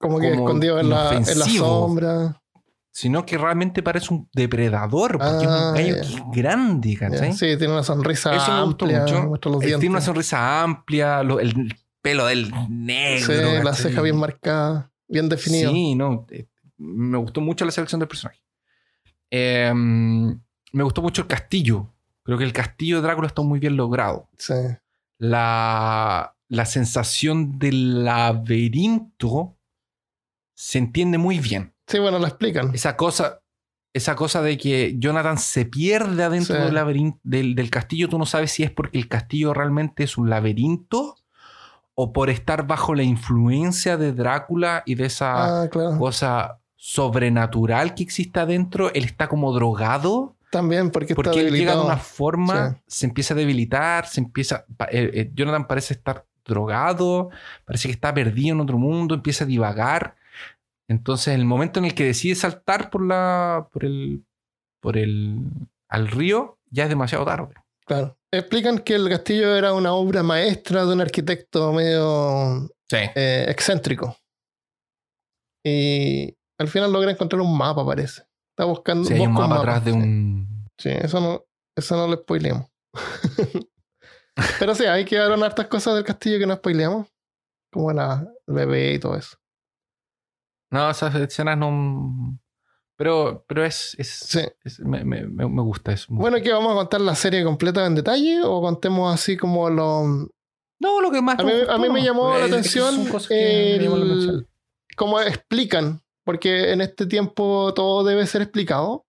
como que como escondido en la, en la sombra. Sino que realmente parece un depredador. Porque es Ah, un gallo ya. que es grande, ¿cachai? Sí, tiene una sonrisa Eso me gustó amplia. mucho. los dientes. tiene una sonrisa amplia, lo- el pelo del negro. Sí, la ceja bien marcada, bien definido. Sí, no. eh, Me gustó mucho la selección del personaje. Eh, me gustó mucho el castillo. Creo que el castillo de Drácula está muy bien logrado. Sí. La, la sensación del laberinto se entiende muy bien. Sí, bueno, la explican. Esa cosa, esa cosa de que Jonathan se pierde adentro Sí. del, laberinto, del, del castillo, tú no sabes si es porque el castillo realmente es un laberinto o por estar bajo la influencia de Drácula y de esa Ah, claro. cosa sobrenatural que existe adentro, él está como drogado También porque, está porque él llega de una forma, Sí. se empieza a debilitar, se empieza... eh, eh, Jonathan parece estar drogado, parece que está perdido en otro mundo, empieza a divagar. Entonces, el momento en el que decide saltar por la... por el... por el... al río, ya es demasiado tarde. Claro. Explican que el castillo era una obra maestra de un arquitecto medio Sí. eh, excéntrico. Y al final logra encontrar un mapa, parece. Está buscando Sí, hay un busca mapa atrás de sí. un... Sí, eso no, eso no lo spoileamos. (laughs) Pero sí, hay que dar hartas cosas del castillo que no spoileamos. Como la el bebé y todo eso. No, esas escenas no... Pero, pero es... es, Sí. es- me, me- me- gusta eso. Bueno, ¿qué vamos a contar la serie completa en detalle o contemos así como lo No, lo que más A mí- gustó, a mí me ¿no? llamó la Es- es que atención que me la el- atención. cómo explican? Porque en este tiempo todo debe ser explicado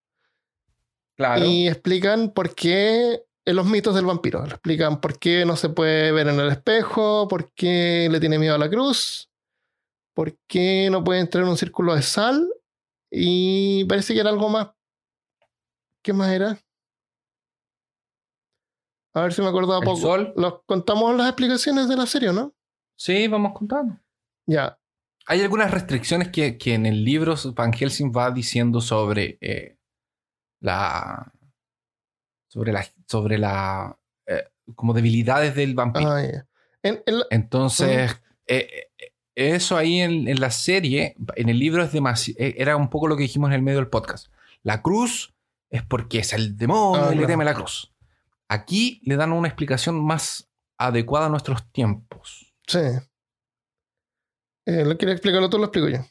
Claro. y explican por qué en los mitos del vampiro, explican por qué no se puede ver en el espejo, por qué le tiene miedo a la cruz, por qué no puede entrar en un círculo de sal y parece que era algo más. ¿Qué más era? A ver si me acuerdo a El poco. sol. Los contamos las explicaciones de la serie, ¿no? Sí, vamos contando. Ya. Hay algunas restricciones que, que en el libro Van Helsing va diciendo sobre eh, la. sobre la. sobre la. eh, como debilidades del vampiro. Ah, ya. En- en la- Entonces, eh, eso ahí en, en la serie, en el libro es demasiado. Era un poco lo que dijimos en el medio del podcast. La cruz es porque es el demonio Ah, y le teme la cruz. Aquí le dan una explicación más adecuada a nuestros tiempos. sí. Eh, ¿Lo quieres explicarlo tú lo explico yo?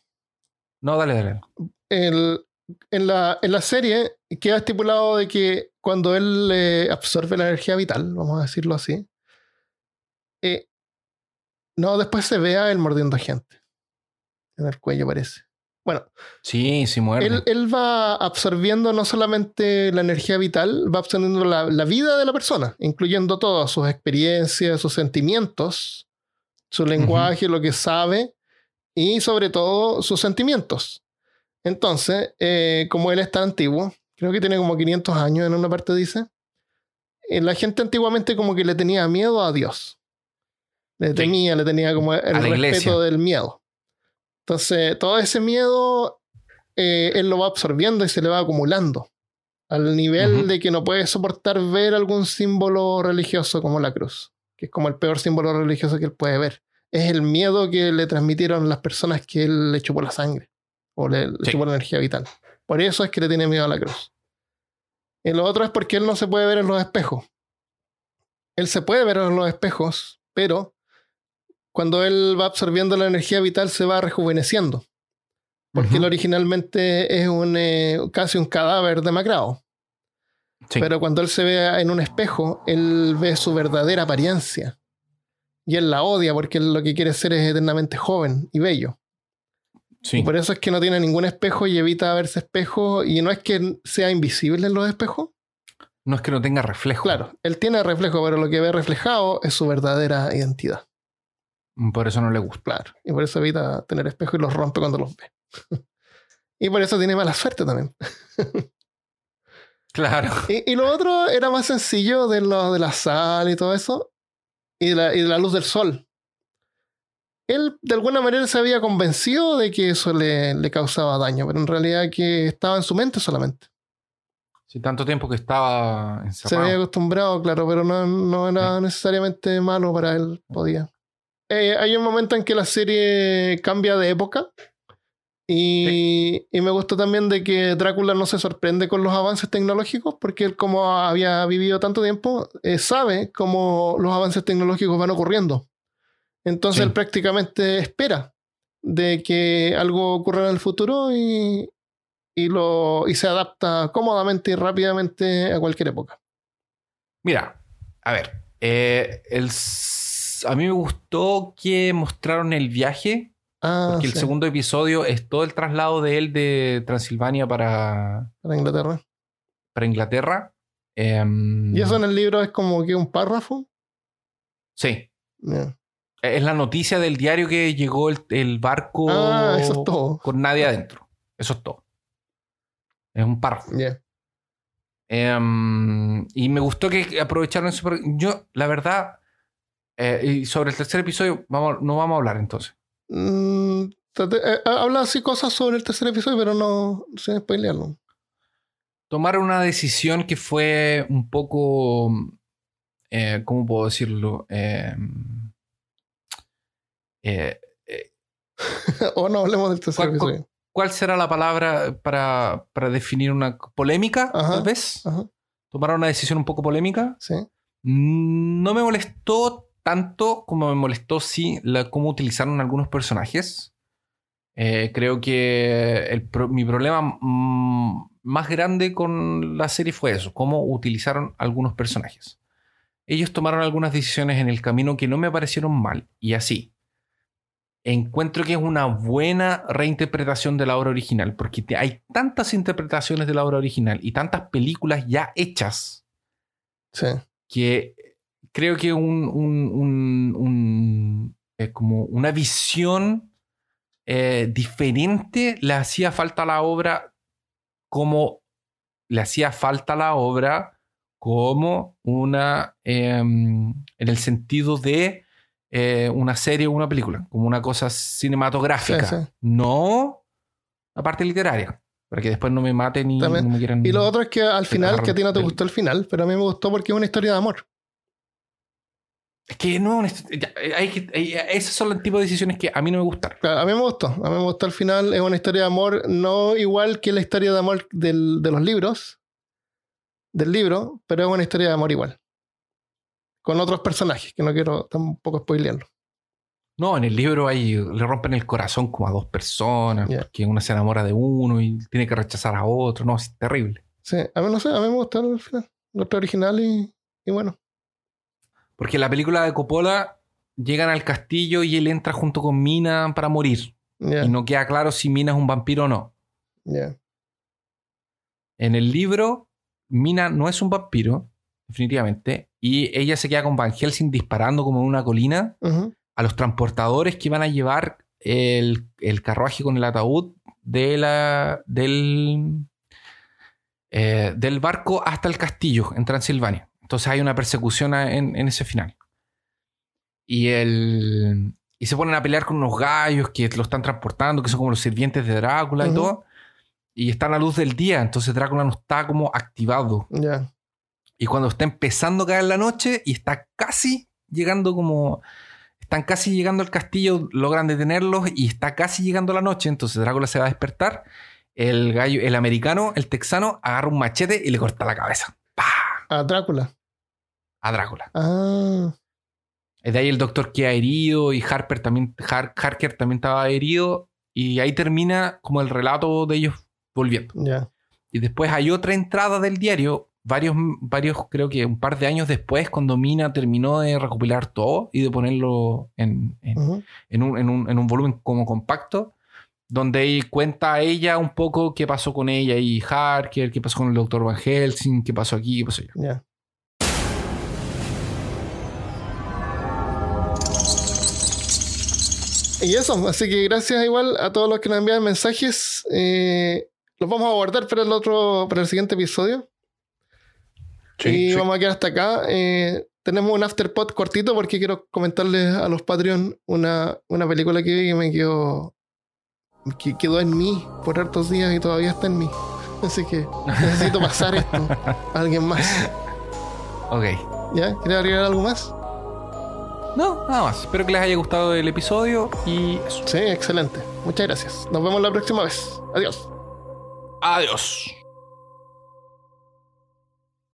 No, dale, dale. El- en, la, en la serie queda estipulado de que cuando él eh, absorbe la energía vital, vamos a decirlo así, eh, no, después se vea él mordiendo a gente. En el cuello parece. Bueno, Sí, sí muerde. él, él va absorbiendo no solamente la energía vital, va absorbiendo la, la vida de la persona, incluyendo todas sus experiencias, sus sentimientos, su lenguaje, lo que sabe y sobre todo sus sentimientos. Entonces, eh, como él es tan antiguo, creo que tiene como 500 años en una parte dice, eh, la gente antiguamente como que le tenía miedo a Dios. Le temía, le tenía como el respeto iglesia. del miedo. Entonces, todo ese miedo, eh, él lo va absorbiendo y se le va acumulando. Al nivel de que no puede soportar ver algún símbolo religioso como la cruz, que es como el peor símbolo religioso que él puede ver. Es el miedo que le transmitieron las personas que él le chupó la sangre o le, le chupó la energía vital. Por eso es que le tiene miedo a la cruz. Y lo otro es porque él no se puede ver en los espejos. Él se puede ver en los espejos, pero cuando él va absorbiendo la energía vital se va rejuveneciendo. Porque él originalmente es un, eh, casi un cadáver demacrado. Sí. Pero cuando él se ve en un espejo, él ve su verdadera apariencia. Y él la odia porque él lo que quiere ser es eternamente joven y bello. sí. Y por eso es que no tiene ningún espejo y evita verse espejo. Y no es que sea invisible en los espejos. No es que no tenga reflejo. Claro, él tiene reflejo, pero lo que ve reflejado es su verdadera identidad. Por eso no le gusta. Claro. Y por eso evita tener espejo y los rompe cuando los ve. (laughs) y por eso tiene mala suerte también. Claro. Y, y lo otro era más sencillo de lo de la sal y todo eso. Y de la, y de la luz del sol. Él de alguna manera se había convencido de que eso le, le causaba daño, pero en realidad que estaba en su mente solamente. Si tanto tiempo que estaba Se encerrado. había acostumbrado, claro, pero no, no era necesariamente malo para él, podía. Eh, hay un momento en que la serie cambia de época. Y, y me gustó también de que Drácula no se sorprende con los avances tecnológicos, porque él, como había vivido tanto tiempo, eh, sabe cómo los avances tecnológicos van ocurriendo. Entonces Sí. él prácticamente espera de que algo ocurra en el futuro y, y, lo, y se adapta cómodamente y rápidamente a cualquier época. Mira, a ver. eh, el a mí me gustó que mostraron el viaje, Ah, porque el segundo episodio es todo el traslado de él de Transilvania para, para Inglaterra. para Inglaterra. Em, Y eso en el libro es como que un párrafo. Sí. Ya. Es la noticia del diario que llegó el, el barco Ah, eso es todo. con nadie adentro. Eso es todo. Es un párrafo. Em, y me gustó que aprovecharon eso. Yo, la verdad, eh, y sobre el tercer episodio, vamos, no vamos a hablar entonces. Mm, traté- eh, habla así cosas sobre el tercer episodio, pero no sin spoilearlo. Tomaron una decisión que fue un poco. eh, ¿Cómo puedo decirlo? Em, eh, (laughs) o no hablemos del tercer ¿Cuál- cuál- episodio. ¿Cuál será la palabra para, para definir una polémica, Ajá. tal vez? Ajá, Tomaron una decisión un poco polémica. sí. Mm, No me molestó tanto como me molestó sí la, cómo utilizaron algunos personajes. Eh, creo que el mi problema mm, más grande con la serie fue eso, cómo utilizaron algunos personajes. Ellos tomaron algunas decisiones en el camino que no me parecieron mal y así. Encuentro que es una buena reinterpretación de la obra original, porque hay tantas interpretaciones de la obra original y tantas películas ya hechas Sí. que creo que un, un- un- un, eh, como una visión eh, diferente le hacía falta a la obra como le hacía falta a la obra como una em, en el sentido de eh, una serie o una película, como una cosa cinematográfica, Sí, sí. no la parte literaria, para que después no me maten y También. no me quieran... Y lo otro es que al final, que a ti no te gustó el final, pero a mí me gustó porque es una historia de amor. Es que no, es- ya, eh, hay que, hay- esas son el tipo de decisiones que a mí no me gustan. Claro, a mí me gustó. A mí me gustó el final. Es una historia de amor no igual que la historia de amor del- de los libros, del libro, pero es una historia de amor igual. Con otros personajes, que no quiero tampoco spoilearlo. No, en el libro ahí le rompen el corazón como a dos personas, porque una se enamora de uno y tiene que rechazar a otro. No, es terrible. Sí, a mí no sé, a mí me gustó el final. Otro original y, y bueno. Porque en la película de Coppola llegan al castillo y él entra junto con Mina para morir. Y no queda claro si Mina es un vampiro o no. En el libro, Mina no es un vampiro, definitivamente, y ella se queda con Van Helsing disparando como en una colina. A los transportadores que van a llevar el, el carruaje con el ataúd de la, del, eh, del barco hasta el castillo en Transilvania. Entonces hay una persecución en, en ese final. Y, el, y se ponen a pelear con unos gallos que lo están transportando, que son como los sirvientes de Drácula y todo. y está a la luz del día, entonces Drácula no está como activado. Ya. Y cuando está empezando a caer la noche y está casi llegando como... Están casi llegando al castillo, logran detenerlos y está casi llegando la noche, entonces Drácula se va a despertar. El gallo, el americano, el texano, agarra un machete y le corta la cabeza. ¡Pah! A Drácula. A Drácula. Ah. De ahí el doctor queda herido y Harper también, Har- Harker también estaba herido. Y ahí termina como el relato de ellos volviendo. Ya. Y después hay otra entrada del diario, varios, varios, creo que un par de años después, cuando Mina terminó de recopilar todo y de ponerlo en, en- Ujú. en un, en un- en un volumen como compacto, donde cuenta a ella un poco qué pasó con ella y Harker, qué pasó con el doctor Van Helsing, qué pasó aquí, qué pasó allá. Ya. Y eso, así que gracias igual a todos los que nos envían mensajes. Eh, los vamos a guardar para el otro, para el siguiente episodio. y vamos a quedar hasta acá. Eh, tenemos un afterpod cortito porque quiero comentarles a los Patreon una, una película que vi que me quedó que quedó en mí por hartos días y todavía está en mí. Así que necesito pasar esto a alguien más. (laughs) Ok. ¿Ya? ¿Quieres agregar algo más? No, nada más. Espero que les haya gustado el episodio y eso. Sí, excelente. Muchas gracias. Nos vemos la próxima vez. Adiós. Adiós.